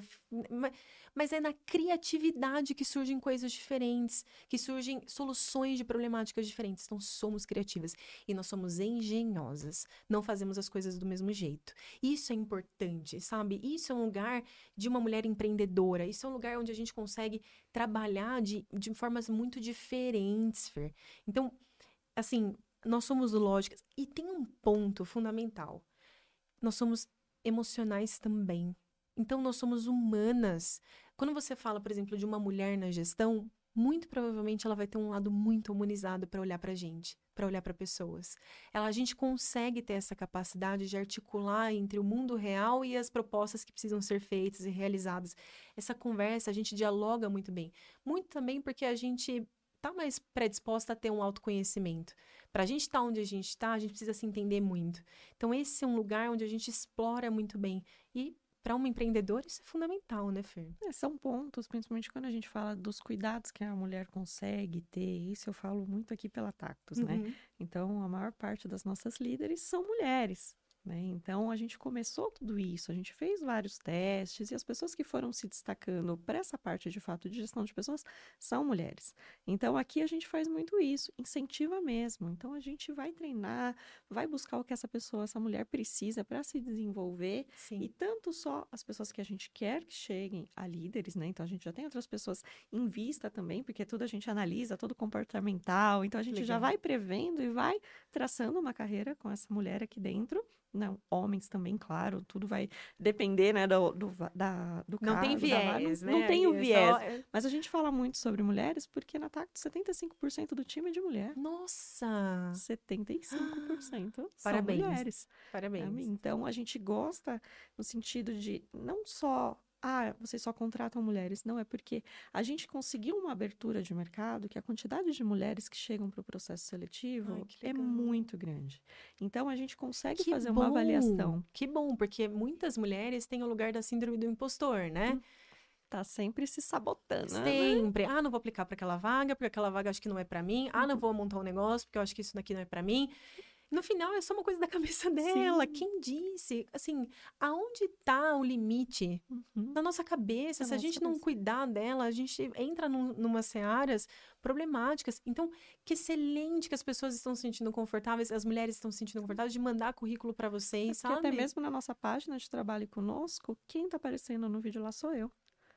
mas é na criatividade que surgem coisas diferentes, que surgem soluções de problemáticas diferentes. Então, somos criativas e nós somos engenhosas. Não fazemos as coisas do mesmo jeito. Isso é importante, sabe? Isso é um lugar de uma mulher empreendedora. Isso é um lugar onde a gente consegue trabalhar de, de formas muito diferentes, Fer. Então, assim, nós somos lógicas. E tem um ponto fundamental. Nós somos emocionais também. Então, nós somos humanas. Quando você fala, por exemplo, de uma mulher na gestão, muito provavelmente ela vai ter um lado muito humanizado para olhar para gente, para olhar para pessoas. Ela, a gente consegue ter essa capacidade de articular entre o mundo real e as propostas que precisam ser feitas e realizadas. Essa conversa a gente dialoga muito bem, muito também porque a gente está mais predisposta a ter um autoconhecimento. Para a gente estar tá onde a gente está, a gente precisa se entender muito. Então, esse é um lugar onde a gente explora muito bem. E para uma empreendedora isso é fundamental, né, Fer? É, são pontos, principalmente quando a gente fala dos cuidados que a mulher consegue ter. Isso eu falo muito aqui pela Tactus, né? uhum. né? Então, a maior parte das nossas líderes são mulheres. Né? Então, a gente começou tudo isso, a gente fez vários testes e as pessoas que foram se destacando para essa parte de fato de gestão de pessoas são mulheres. Então, aqui a gente faz muito isso, incentiva mesmo. Então, a gente vai treinar, vai buscar o que essa pessoa, essa mulher precisa para se desenvolver. Sim. E tanto só as pessoas que a gente quer que cheguem a líderes, né? Então, a gente já tem outras pessoas em vista também, porque tudo a gente analisa, todo comportamental. Então, a gente Legal. já vai prevendo e vai traçando uma carreira com essa mulher aqui dentro não, homens também, claro, tudo vai depender, né, do, do, da, do Não tem viés, da, não, né? Não tem o é viés. Só... É Mas a gente fala muito sobre mulheres porque na TACT 75% do time é de mulher. Nossa! 75% Parabéns. são mulheres. Parabéns. Então, a gente gosta no sentido de não só ah, vocês só contratam mulheres. Não, é porque a gente conseguiu uma abertura de mercado que a quantidade de mulheres que chegam para o processo seletivo Ai, é muito grande. Então, a gente consegue que fazer bom. uma avaliação. Que bom, porque muitas mulheres têm o lugar da síndrome do impostor, né? Hum. Tá sempre se sabotando. Né? Sempre. Né? Ah, não vou aplicar para aquela vaga, porque aquela vaga acho que não é para mim. Ah, não uhum. vou montar um negócio, porque eu acho que isso daqui não é para mim. No final é só uma coisa da cabeça [LAUGHS] dela. Sim. Quem disse? Assim, aonde está o limite? Uhum. Na nossa cabeça. Na Se a gente não cuidar dela, a gente entra num, numa searas problemáticas. Então, que excelente que as pessoas estão se sentindo confortáveis, as mulheres estão se sentindo confortáveis de mandar currículo para vocês, é sabe? até mesmo na nossa página de trabalho conosco, quem está aparecendo no vídeo lá sou eu.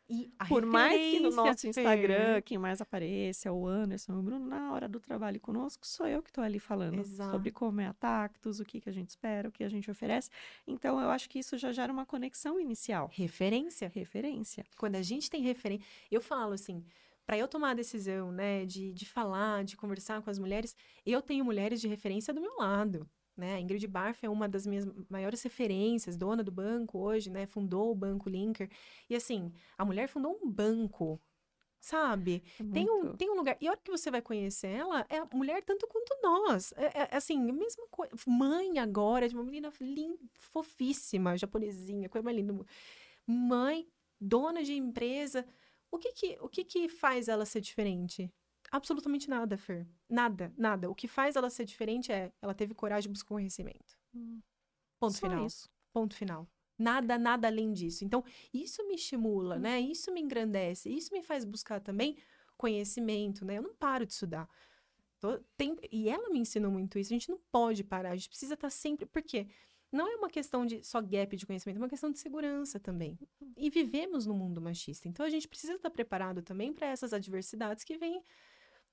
E Por mais que no nosso Instagram, quem mais apareça, o Anderson, o Bruno, na hora do trabalho conosco, sou eu que estou ali falando Exato. sobre como é a Tactus, o que, que a gente espera, o que a gente oferece. Então, eu acho que isso já gera uma conexão inicial. Referência. Referência. Quando a gente tem referência. Eu falo assim. Para eu tomar a decisão, né, de, de falar, de conversar com as mulheres, eu tenho mulheres de referência do meu lado. Né? A Ingrid Barf é uma das minhas maiores referências, dona do banco hoje, né? Fundou o Banco Linker. E assim, a mulher fundou um banco, sabe? É tem, um, tem um lugar. E a hora que você vai conhecer ela, é mulher tanto quanto nós. É, é assim, a mesma coisa. Mãe agora, de uma menina linda, fofíssima, japonesinha, coisa mais linda. Mãe, dona de empresa. O que que, o que que faz ela ser diferente? Absolutamente nada, Fer. Nada, nada. O que faz ela ser diferente é ela teve coragem de buscar conhecimento. Hum. Ponto Só final. Isso. Ponto final. Nada, nada além disso. Então, isso me estimula, hum. né? Isso me engrandece. Isso me faz buscar também conhecimento, né? Eu não paro de estudar. Tô, tem, e ela me ensinou muito isso. A gente não pode parar. A gente precisa estar sempre. Por quê? Não é uma questão de só gap de conhecimento, é uma questão de segurança também. Uhum. E vivemos no mundo machista. Então, a gente precisa estar preparado também para essas adversidades que vêm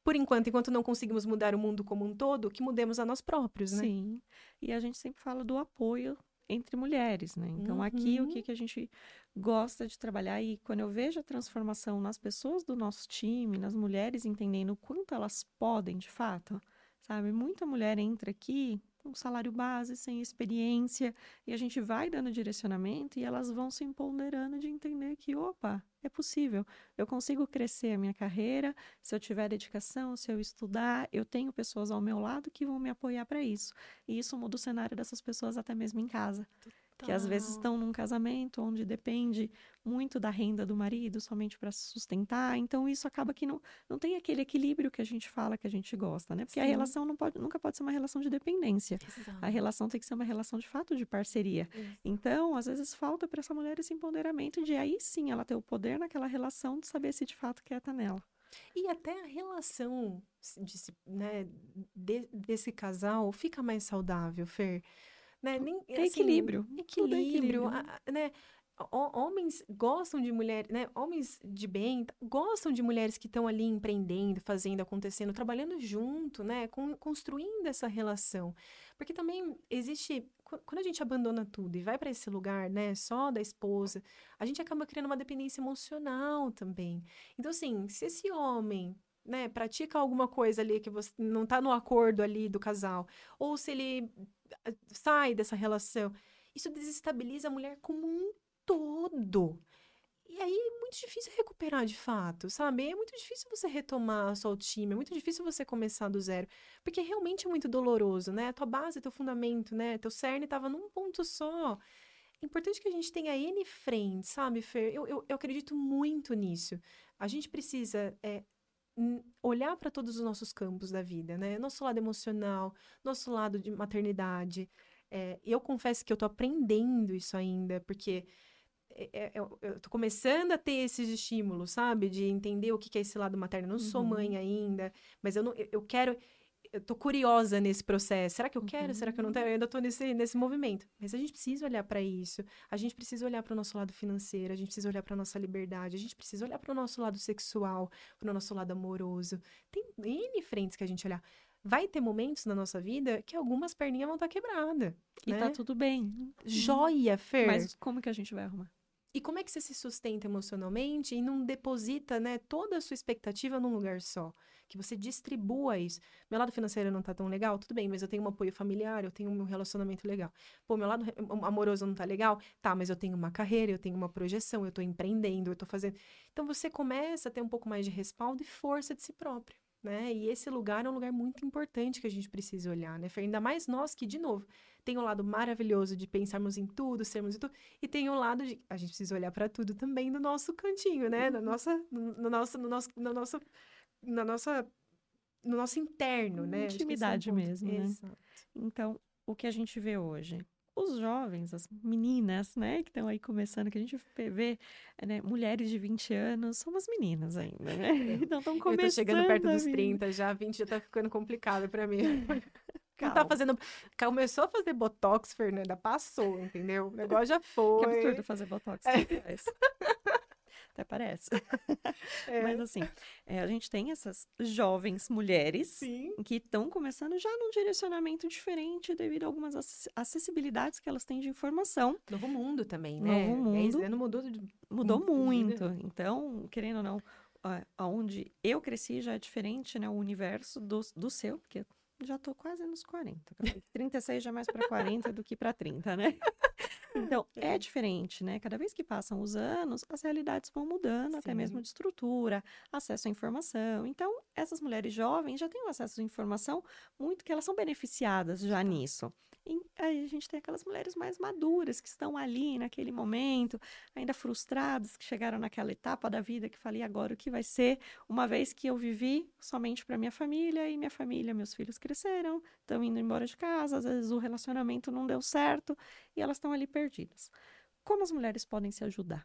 por enquanto, enquanto não conseguimos mudar o mundo como um todo, que mudemos a nós próprios, né? Sim. E a gente sempre fala do apoio entre mulheres, né? Então, uhum. aqui o que, que a gente gosta de trabalhar e quando eu vejo a transformação nas pessoas do nosso time, nas mulheres entendendo o quanto elas podem de fato, sabe? Muita mulher entra aqui com salário base, sem experiência, e a gente vai dando direcionamento e elas vão se empoderando de entender que, opa, é possível, eu consigo crescer a minha carreira se eu tiver dedicação, se eu estudar, eu tenho pessoas ao meu lado que vão me apoiar para isso. E isso muda o cenário dessas pessoas até mesmo em casa que às vezes estão num casamento onde depende muito da renda do marido somente para se sustentar. Então isso acaba que não, não tem aquele equilíbrio que a gente fala que a gente gosta, né? Porque Sim. a relação não pode, nunca pode ser uma relação de dependência. Exato. A relação tem que ser uma relação de fato de parceria. Isso. Então, às vezes falta para essa mulher esse empoderamento de aí sim ela ter o poder naquela relação de saber se de fato quer estar nela. E até a relação de, né, de, desse casal fica mais saudável, Fer. Né? Nem, assim, equilíbrio. Equilíbrio, equilíbrio. A, né? homens gostam de mulheres, né? Homens de bem gostam de mulheres que estão ali empreendendo, fazendo, acontecendo, trabalhando junto, né? Construindo essa relação. Porque também existe. Quando a gente abandona tudo e vai para esse lugar, né? Só da esposa, a gente acaba criando uma dependência emocional também. Então, assim, se esse homem né, pratica alguma coisa ali que você não está no acordo ali do casal, ou se ele sai dessa relação, isso desestabiliza a mulher como um todo. E aí é muito difícil recuperar de fato, sabe? É muito difícil você retomar a sua autoestima, é muito difícil você começar do zero, porque realmente é muito doloroso, né? A tua base, teu fundamento, né? Teu cerne estava num ponto só. É importante que a gente tenha N frentes, sabe, Fer? Eu, eu, eu acredito muito nisso. A gente precisa é, olhar para todos os nossos campos da vida, né? Nosso lado emocional, nosso lado de maternidade. É, eu confesso que eu tô aprendendo isso ainda, porque é, é, eu, eu tô começando a ter esses estímulos, sabe? De entender o que é esse lado materno. Eu não uhum. sou mãe uhum. ainda, mas eu, não, eu, eu quero eu tô curiosa nesse processo. Será que eu quero? Uhum. Será que eu não quero? Eu ainda tô nesse, nesse movimento. Mas a gente precisa olhar para isso. A gente precisa olhar para o nosso lado financeiro, a gente precisa olhar para nossa liberdade, a gente precisa olhar para o nosso lado sexual, para o nosso lado amoroso. Tem N frentes que a gente olhar. Vai ter momentos na nossa vida que algumas perninhas vão estar tá quebradas. E tá né? tá tudo bem. Joia, Fer. Mas como que a gente vai arrumar? E como é que você se sustenta emocionalmente e não deposita, né, toda a sua expectativa num lugar só? Que você distribua isso. Meu lado financeiro não tá tão legal? Tudo bem, mas eu tenho um apoio familiar, eu tenho um relacionamento legal. Pô, meu lado amoroso não tá legal? Tá, mas eu tenho uma carreira, eu tenho uma projeção, eu tô empreendendo, eu tô fazendo. Então você começa a ter um pouco mais de respaldo e força de si próprio. Né? E esse lugar é um lugar muito importante que a gente precisa olhar, né? Ainda mais nós que, de novo, tem o um lado maravilhoso de pensarmos em tudo, sermos em tudo, e tem o um lado de a gente precisa olhar para tudo também no nosso cantinho, né? Na nossa, no, no, nosso, no nosso, no nosso, na nossa, no nosso interno, né? Intimidade é um mesmo, né? Exato. Então, o que a gente vê hoje? Os jovens, as meninas, né, que estão aí começando, que a gente vê, né, mulheres de 20 anos, são umas meninas ainda, né? [LAUGHS] Então estão começando. Eu tô chegando perto dos 30, já 20 já tá ficando complicado para mim. [LAUGHS] Não tá fazendo. Começou a fazer botox, Fernanda, passou, entendeu? O negócio já foi. Que absurdo fazer botox. É. [LAUGHS] Até parece. [LAUGHS] É. Mas assim, é, a gente tem essas jovens mulheres Sim. que estão começando já num direcionamento diferente devido a algumas acessibilidades que elas têm de informação. Novo mundo também, né? Novo mundo. É, mudou, de... mudou muito. Então, querendo ou não, aonde eu cresci já é diferente, né? O universo do, do seu, porque já tô quase nos 40. 36 já é mais para 40 do que para 30, né? [LAUGHS] Então, [LAUGHS] é diferente, né? Cada vez que passam os anos, as realidades vão mudando, Sim. até mesmo de estrutura, acesso à informação. Então, essas mulheres jovens já têm um acesso à informação muito que elas são beneficiadas já nisso. E aí a gente tem aquelas mulheres mais maduras que estão ali naquele momento, ainda frustradas, que chegaram naquela etapa da vida que falei agora o que vai ser, uma vez que eu vivi somente para minha família e minha família, meus filhos cresceram, estão indo embora de casa, às vezes o relacionamento não deu certo e elas estão ali perdidas. Como as mulheres podem se ajudar?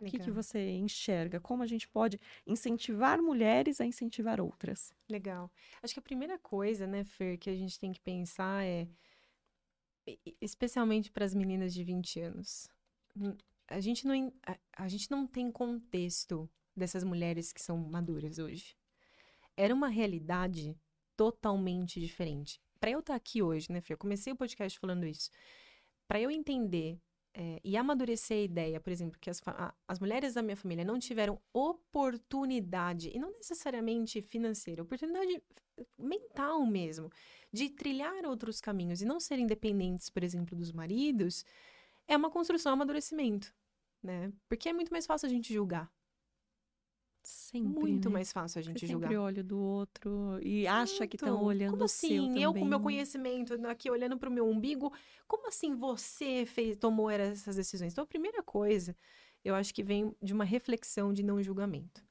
O que, que, você enxerga? Como a gente pode incentivar mulheres a incentivar outras? Legal. Acho que a primeira coisa, né, Fer, que a gente tem que pensar é especialmente para as meninas de 20 anos. A gente, não, a, a gente não tem contexto dessas mulheres que são maduras hoje. Era uma realidade totalmente diferente. Para eu estar tá aqui hoje, né, Fê? Eu comecei o podcast falando isso. Para eu entender é, e amadurecer a ideia, por exemplo, que as, as mulheres da minha família não tiveram oportunidade, e não necessariamente financeira, oportunidade mental mesmo, de trilhar outros caminhos e não serem dependentes, por exemplo, dos maridos, é uma construção, um amadurecimento, né? Porque é muito mais fácil a gente julgar. Sempre, muito né? mais fácil a gente Você julgar. Sempre olha do outro e acha que estão olhando como assim? eu com meu conhecimento aqui olhando para o meu umbigo, como assim você fez, tomou essas decisões? Então a primeira coisa, eu acho que vem de uma reflexão de não julgamento.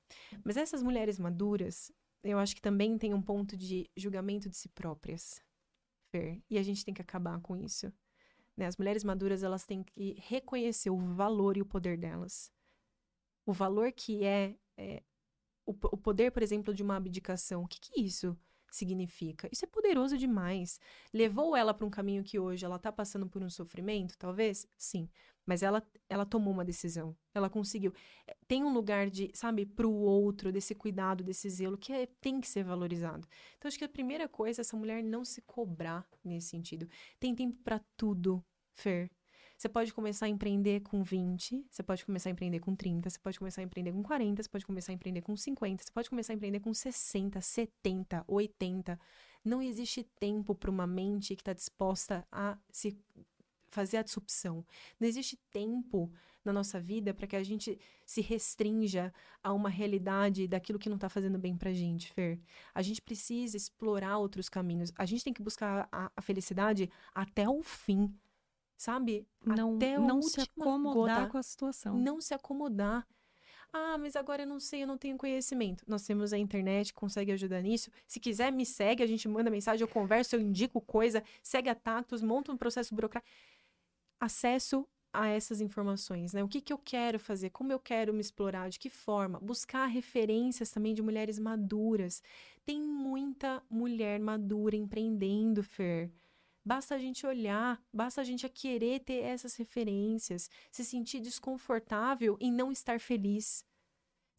Mas essas mulheres maduras, eu acho que também tem um ponto de julgamento de si próprias, Fer, e a gente tem que acabar com isso. Né? As mulheres maduras elas têm que reconhecer o valor e o poder delas, o valor que é, é o, o, poder, por exemplo, de uma abdicação. O que, que isso significa? Isso é poderoso demais. Levou ela para um caminho que hoje ela está passando por um sofrimento, talvez? Sim. Mas ela, ela tomou uma decisão. Ela conseguiu. Eh, tem um lugar de, sabe, pro outro, desse cuidado, desse zelo, que é, tem que ser valorizado. Então, acho que a primeira coisa é essa mulher não se cobrar nesse sentido. Tem tempo para tudo, Fer. Você pode começar a empreender com 20, você pode começar a empreender com 30, você pode começar a empreender com 40, você pode começar a empreender com 50, você pode começar a empreender com 60, 70, 80. Não existe tempo para uma mente que está disposta a se fazer a disrupção. Não existe tempo na nossa vida para que a gente se restrinja a uma realidade daquilo que não está fazendo bem para a gente, Fer. A gente precisa explorar outros caminhos. A gente tem que buscar a, a felicidade até o fim, sabe? Não, até não se acomodar gota. com a situação. Não se acomodar. Ah, mas agora eu não sei, eu não tenho conhecimento. Nós temos a internet, consegue ajudar nisso. Se quiser, me segue, a gente manda mensagem, eu converso, eu indico coisa, segue a Tactus, monta um processo burocrático acesso a essas informações, né? O que, que eu quero fazer, como eu quero me explorar, de que forma, buscar referências também de mulheres maduras. Tem muita mulher madura empreendendo, Fer. Basta a gente olhar, basta a gente querer ter essas referências, se sentir desconfortável em não estar feliz.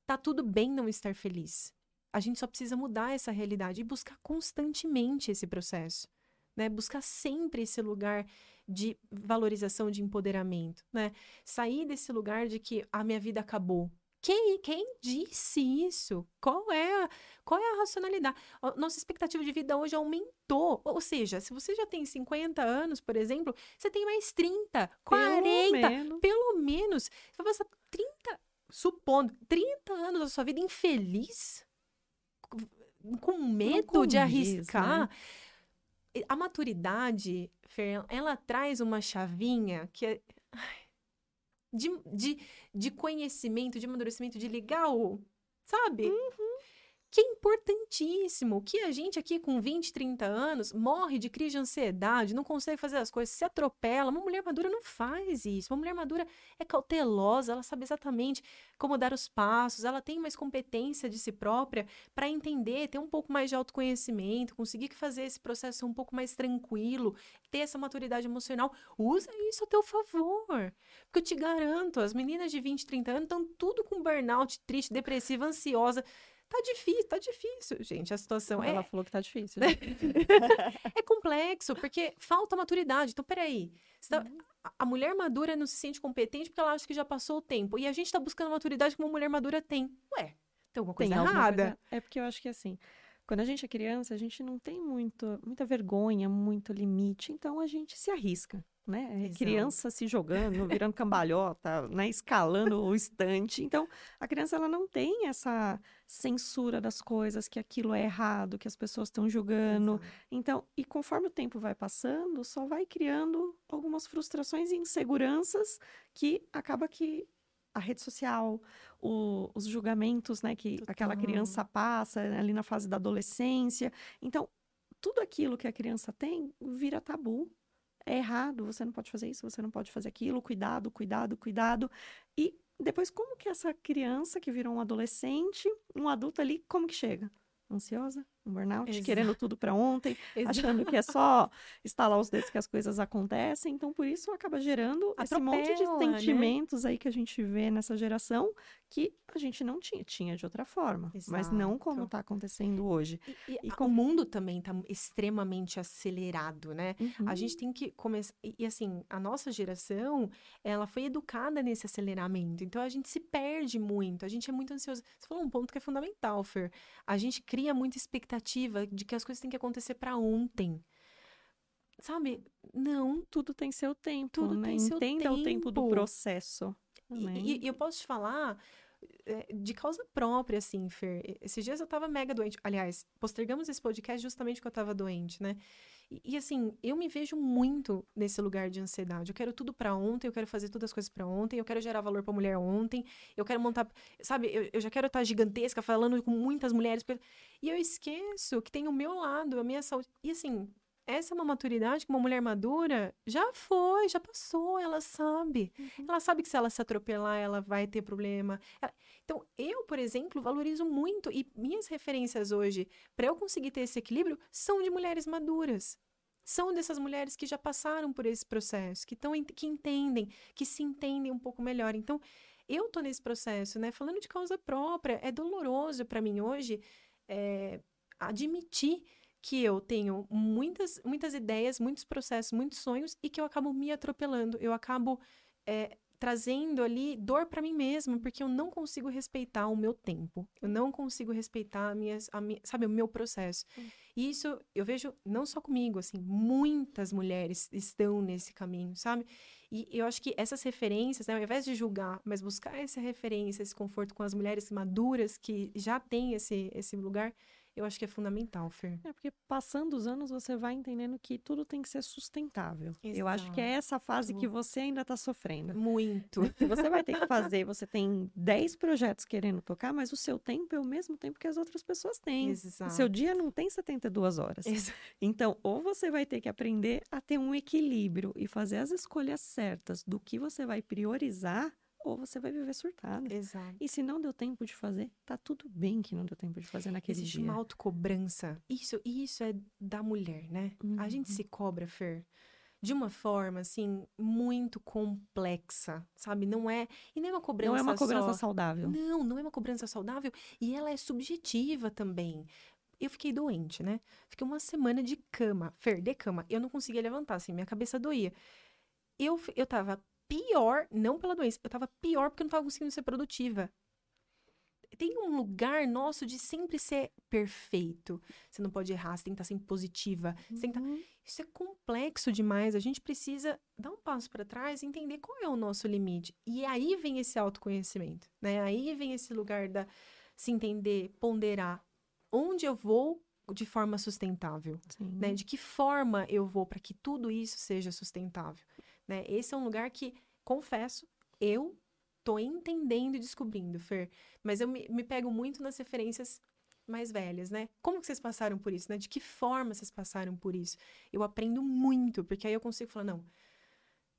Tá tudo bem não estar feliz. A gente só precisa mudar essa realidade e buscar constantemente esse processo, né? Buscar sempre esse lugar de valorização, de empoderamento, né? Sair desse lugar de que a minha vida acabou. Quem, quem disse isso? Qual é, a, qual é a racionalidade? Nossa expectativa de vida hoje aumentou. Ou seja, se você já tem 50 anos, por exemplo, você tem mais 30, 40, pelo menos. Pelo menos você vai passar 30, supondo, 30 anos da sua vida infeliz, com medo de arriscar. Né? a maturidade, Fer, ela traz uma chavinha que é de, de, de conhecimento, de amadurecimento, de ligar o. Sabe? Uhum que é importantíssimo, que a gente aqui com 20, 30 anos morre de crise de ansiedade, não consegue fazer as coisas, se atropela. Uma mulher madura não faz isso. Uma mulher madura é cautelosa, ela sabe exatamente como dar os passos, ela tem mais competência de si própria para entender, ter um pouco mais de autoconhecimento, conseguir fazer esse processo um pouco mais tranquilo, ter essa maturidade emocional. Usa isso a teu favor. Porque eu te garanto, as meninas de 20, 30 anos estão tudo com burnout, triste, depressiva, ansiosa Tá difícil, tá difícil, gente, a situação. Ela é... falou que tá difícil. [LAUGHS] é complexo, porque falta maturidade. Então, peraí. Tá... Uhum. A mulher madura não se sente competente porque ela acha que já passou o tempo. E a gente tá buscando maturidade que uma mulher madura tem. Ué, tem alguma coisa tem errada. Coisa... É porque eu acho que assim. Quando a gente é criança, a gente não tem muito, muita vergonha, muito limite, então a gente se arrisca né? É Exato. Criança se jogando, virando cambalhota, né? Escalando o estante. Então, a criança ela não tem essa censura das coisas, que aquilo é errado, que as pessoas estão julgando. Exato. Então, e conforme o tempo vai passando, só vai criando algumas frustrações e inseguranças que acaba que a rede social, o, os julgamentos, né, que Total. aquela criança passa ali na fase da adolescência. Então, tudo aquilo que a criança tem vira tabu é errado, você não pode fazer isso, você não pode fazer aquilo, cuidado, cuidado, cuidado. E depois, como que essa criança que virou um adolescente, um adulto ali, como que chega? Ansiosa? Um burnout, Exato. querendo tudo para ontem, [LAUGHS] Exato. achando que é só instalar os dedos que as coisas acontecem. Então, por isso, acaba gerando Atropela, esse monte de né? sentimentos né? aí que a gente vê nessa geração que a gente não tinha. Tinha de outra forma, Exato. mas não como está acontecendo hoje. E, e, e com... o mundo também está extremamente acelerado, né? Uhum. A gente tem que começar... E, e, assim, a nossa geração, ela foi educada nesse aceleramento. Então, a gente se perde muito. A gente é muito ansioso. Você falou um ponto que é fundamental, Fer. A gente cria muita expectativa expectativa de que as coisas têm que acontecer para ontem. Sabe? Não. Tudo tem seu tempo, Tudo né? Tem seu Entenda tempo. o tempo do processo. E, e, eu posso te falar é, de causa própria, assim, Fer. Esses dias eu tava mega doente. Aliás, postergamos esse podcast justamente porque eu tava doente, né? E, assim, eu me vejo muito nesse lugar de ansiedade. Eu quero tudo para ontem, eu quero fazer todas as coisas para ontem, eu quero gerar valor para mulher ontem, eu quero montar, sabe, eu, eu já quero estar gigantesca falando com muitas mulheres. E eu esqueço que tem o meu lado, a minha saúde. E assim, essa é uma maturidade que uma mulher madura já foi, já passou, ela sabe. Uhum. Ela sabe que se ela se atropelar, ela vai ter problema. Ela... Então, eu, por exemplo, valorizo muito e minhas referências hoje para eu conseguir ter esse equilíbrio são de mulheres maduras. são dessas mulheres que já passaram por esse processo, que, tão, que entendem, que se entendem um pouco melhor. Então, eu tô nesse processo, né? Falando de causa própria, é doloroso para mim hoje é, admitir que eu tenho muitas, muitas ideias, muitos processos, muitos sonhos e que eu acabo me atropelando. Eu acabo é, trazendo ali dor para mim mesma, porque eu não consigo respeitar o meu tempo. Eu não consigo respeitar a minha, a minha, sabe, o meu processo. Hum. E isso eu vejo não só comigo, assim, muitas mulheres estão nesse caminho, sabe? E eu acho que essas referências, né, ao invés de julgar, mas buscar essa referência, esse conforto com as mulheres maduras que já têm esse, esse lugar, eu acho que é fundamental, Fer. É porque passando os anos você vai entendendo que tudo tem que ser sustentável. Exato. Eu acho que é essa fase que você ainda está sofrendo. Muito. [LAUGHS] Você vai ter que fazer, você tem 10 projetos querendo tocar, mas o seu tempo é o mesmo tempo que as outras pessoas têm. Exato. O seu dia não tem 72 horas. Exato. [LAUGHS] Então, ou você vai ter que aprender a ter um equilíbrio e fazer as escolhas certas do que você vai priorizar ou você vai viver surtada. Exato. E se não deu tempo de fazer, tá tudo bem que não deu tempo de fazer naquele Existe dia. uma autocobrança. Isso, isso é da mulher, né? Uhum. A gente uhum. se cobra, Fer, de uma forma, assim, muito complexa, sabe? Não é... E nem é uma cobrança Não é uma cobrança só... saudável. Não, não é uma cobrança saudável. E ela é subjetiva também. Eu fiquei doente, né? Fiquei uma semana de cama. Fer, de cama. Eu não conseguia levantar, assim, minha cabeça doía. Eu, eu tava pior, não pela doença, eu tava pior porque eu não tava conseguindo ser produtiva. Tem um lugar nosso de sempre ser perfeito. Você não pode errar, você tem que estar sempre positiva. Tá uhum. Tá... Isso é complexo demais. A gente precisa dar um passo para trás e entender qual é o nosso limite. E aí vem esse autoconhecimento, né? Aí vem esse lugar da se entender, ponderar onde eu vou de forma sustentável, né? De que forma eu vou para que tudo isso seja sustentável. Né? Esse é um lugar que, confesso, eu tô entendendo e descobrindo, Fer. Mas eu me, me pego muito nas referências mais velhas, né? Como que vocês passaram por isso, né? De que forma vocês passaram por isso? Eu aprendo muito, porque aí eu consigo falar, não,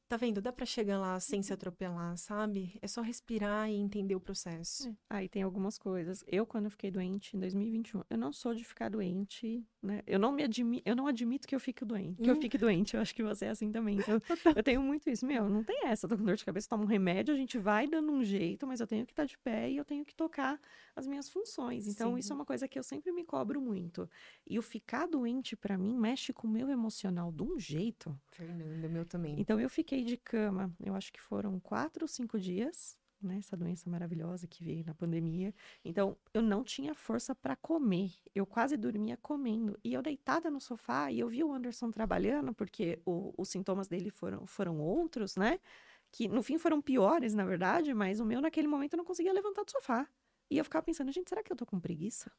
Tá vendo? Dá para chegar lá sem se atropelar, sabe? É só respirar e entender o processo. É. Aí tem algumas coisas. Eu, quando eu fiquei doente em 2021, eu não sou de ficar doente, né? Eu não me admito, eu não admito que eu fique doente. Que hum. eu fique doente. Eu acho que você é assim também. Então, [LAUGHS] eu tenho muito isso. Meu, não tem essa. tô com dor de cabeça, toma um remédio, a gente vai dando um jeito, mas eu tenho que estar tá de pé e eu tenho que tocar as minhas funções. Então, Sim. isso é uma coisa que eu sempre me cobro muito. E o ficar doente, para mim, mexe com o meu emocional de um jeito. Fernanda, meu também. Então, eu fiquei de cama, eu acho que foram quatro ou cinco dias. Né, essa doença maravilhosa que veio na pandemia. Então, eu não tinha força para comer. Eu quase dormia comendo. E eu deitada no sofá e eu vi o Anderson trabalhando, porque o, os sintomas dele foram, foram outros, né? Que no fim foram piores, na verdade, mas o meu naquele momento eu não conseguia levantar do sofá. E eu ficava pensando, gente, será que eu tô com preguiça?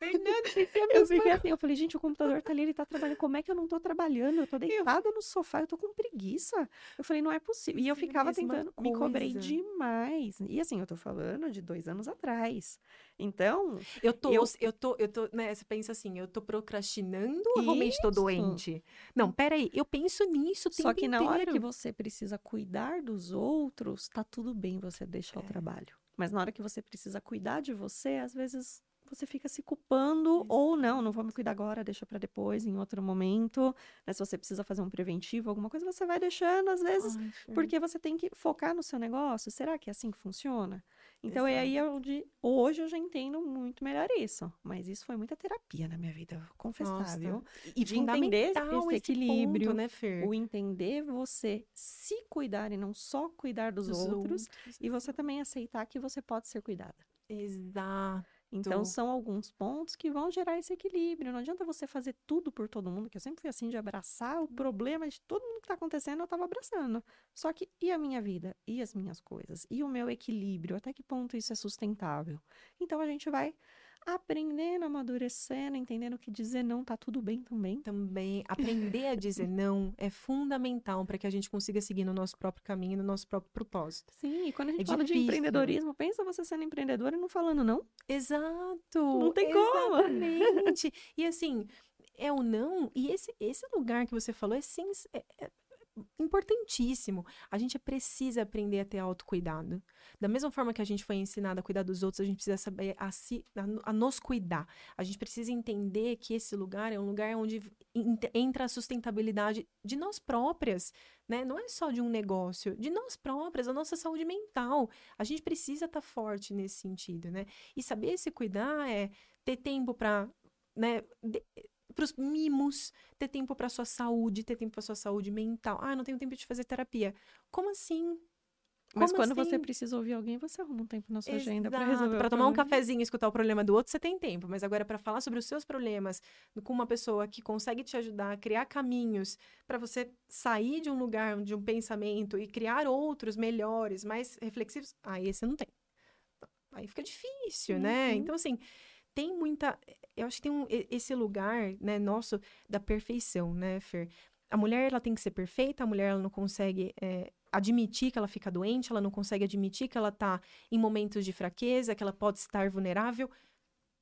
Fernanda, eu fiquei assim, eu falei, gente, o computador tá ali, ele tá trabalhando, como é que eu não tô trabalhando? Eu tô deitada eu... no sofá, eu tô com preguiça. Eu falei, não é possível. E eu ficava tentando, coisa. me cobrei demais. E assim, eu tô falando de dois anos atrás. Então. Eu tô, eu, eu tô, eu tô, né? Você pensa assim, eu tô procrastinando ou realmente tô doente? Não, peraí, eu penso nisso Só que na hora que você precisa cuidar dos outros, tá tudo bem você deixar é. o trabalho. Mas na hora que você precisa cuidar de você, às vezes você fica se culpando ou não, não vou me cuidar agora, deixa para depois, em outro momento. Né? Se você precisa fazer um preventivo, alguma coisa, você vai deixando às vezes, Ai, porque você tem que focar no seu negócio. Será que é assim que funciona? Então é aí onde hoje eu já entendo muito melhor isso. Mas isso foi muita terapia na minha vida, confessar, viu? E de entender esse equilíbrio, ponto, né, Fer? O entender você se cuidar e não só cuidar dos, dos outros, outros, e você também aceitar que você pode ser cuidada. Exato. Então, são alguns pontos que vão gerar esse equilíbrio. Não adianta você fazer tudo por todo mundo, que eu sempre fui assim, de abraçar o problema de todo mundo que está acontecendo, eu estava abraçando. Só que, e a minha vida? E as minhas coisas? E o meu equilíbrio? Até que ponto isso é sustentável? Então, a gente vai aprendendo, amadurecendo, entendendo que dizer não tá tudo bem também. Também. Aprender a dizer [LAUGHS] não é fundamental para que a gente consiga seguir no nosso próprio caminho, no nosso próprio propósito. Sim, e quando a gente é fala difícil. de empreendedorismo, pensa você sendo empreendedora e não falando não. Exato. Não tem como. Exatamente. [LAUGHS] e assim, é o não, e esse, esse lugar que você falou é, sim, é, é importantíssimo. A gente precisa aprender a ter autocuidado. Da mesma forma que a gente foi ensinado a cuidar dos outros, a gente precisa saber a, si, a, a nos cuidar. A gente precisa entender que esse lugar é um lugar onde entra a sustentabilidade de nós próprias, né? Não é só de um negócio, de nós próprias, a nossa saúde mental. A gente precisa estar tá forte nesse sentido, né? E saber se cuidar é ter tempo para né, para os mimos, ter tempo para sua saúde, ter tempo para sua saúde mental. Ah, não tenho tempo de fazer terapia. Como assim? Como Mas quando assim? você precisa ouvir alguém, você arruma um tempo na sua Exato. agenda para resolver. Para tomar um cafezinho e escutar o problema do outro, você tem tempo. Mas agora para falar sobre os seus problemas com uma pessoa que consegue te ajudar a criar caminhos para você sair de um lugar, de um pensamento e criar outros melhores, mais reflexivos, aí ah, você não tem. Aí fica difícil, né? uhum. né? Então assim, tem muita. Eu acho que tem um, esse lugar, né, nosso da perfeição, né, Fer? A mulher, ela tem que ser perfeita, a mulher, ela não consegue é, admitir que ela fica doente, ela não consegue admitir que ela tá em momentos de fraqueza, que ela pode estar vulnerável.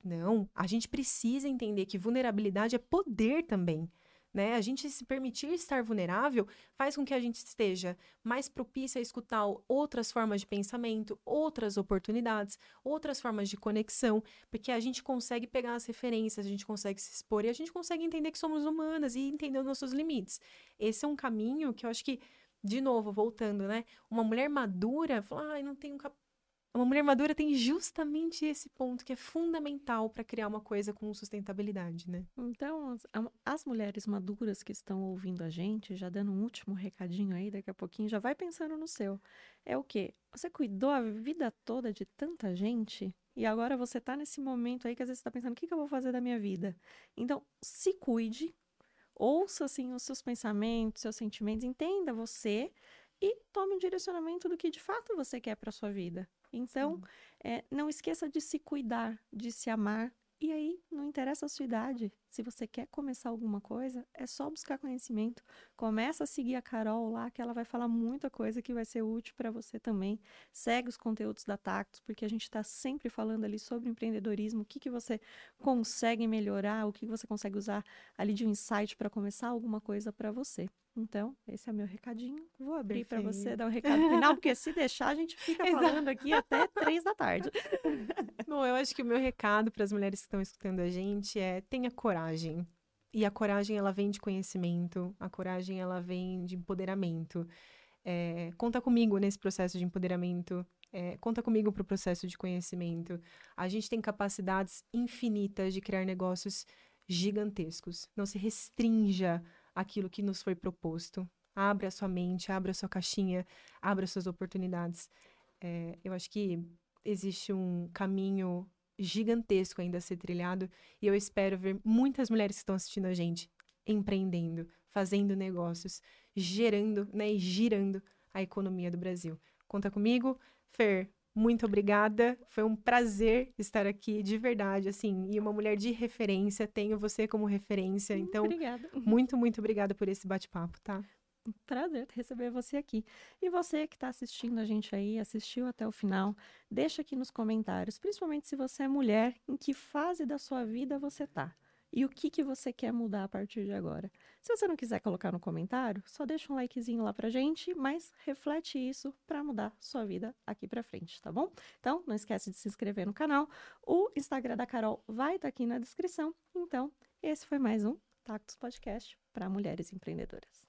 Não, a gente precisa entender que vulnerabilidade é poder também. Né? A gente se permitir estar vulnerável faz com que a gente esteja mais propícia a escutar outras formas de pensamento, outras oportunidades, outras formas de conexão, porque a gente consegue pegar as referências, a gente consegue se expor e a gente consegue entender que somos humanas e entender os nossos limites. Esse é um caminho que eu acho que de novo, voltando, né? Uma mulher madura fala, ai, não tenho uma mulher madura tem justamente esse ponto que é fundamental para criar uma coisa com sustentabilidade, né? Então, as, as, mulheres maduras que estão ouvindo a gente, já dando um último recadinho aí, daqui a pouquinho, já vai pensando no seu. É o quê? Você cuidou a vida toda de tanta gente e agora você tá nesse momento aí que às vezes você tá pensando, o que, que eu vou fazer da minha vida? Então, se cuide, ouça, assim, os seus pensamentos, seus sentimentos, entenda você e tome um direcionamento do que de fato você quer para sua vida. Então, é, não esqueça de se cuidar, de se amar. E aí, não interessa a sua idade. Se você quer começar alguma coisa, é só buscar conhecimento. Começa a seguir a Carol lá, que ela vai falar muita coisa que vai ser útil para você também. Segue os conteúdos da Tactus, porque a gente está sempre falando ali sobre empreendedorismo, o que, que você consegue melhorar, o que você consegue usar ali de um insight para começar alguma coisa para você. Então, esse é meu recadinho. Vou abrir para você dar o um recado final, porque se deixar, a gente fica [LAUGHS] falando aqui até três da tarde. [LAUGHS] Bom, eu acho que o meu recado para as mulheres que estão escutando a gente é tenha coragem. E a coragem, ela vem de conhecimento, a coragem, ela vem de empoderamento. É, conta comigo nesse processo de empoderamento. É, conta comigo para o processo de conhecimento. A gente tem capacidades infinitas de criar negócios gigantescos. Não se restrinja aquilo que nos foi proposto. Abra a sua mente, abra a sua caixinha, abra suas oportunidades. É, eu acho que existe um caminho gigantesco ainda a ser trilhado e eu espero ver muitas mulheres que estão assistindo a gente empreendendo, fazendo negócios, gerando né, e girando a economia do Brasil. Conta comigo, Fer. Muito obrigada. Foi um prazer estar aqui, de verdade, assim, e uma mulher de referência. Tenho você como referência. Hum, então, obrigada. muito, muito obrigada por esse bate-papo, tá? prazer receber você aqui. E você que está assistindo a gente aí, assistiu até o final, deixa aqui nos comentários, principalmente se você é mulher, em que fase da sua vida você está e o que, que você quer mudar a partir de agora. Se você não quiser colocar no comentário, só deixa um likezinho lá pra gente, mas reflete isso para mudar sua vida aqui pra frente, tá bom? Então, não esquece de se inscrever no canal. O Instagram da Carol vai estar tá aqui na descrição. Então, esse foi mais um Tactus Podcast para mulheres empreendedoras.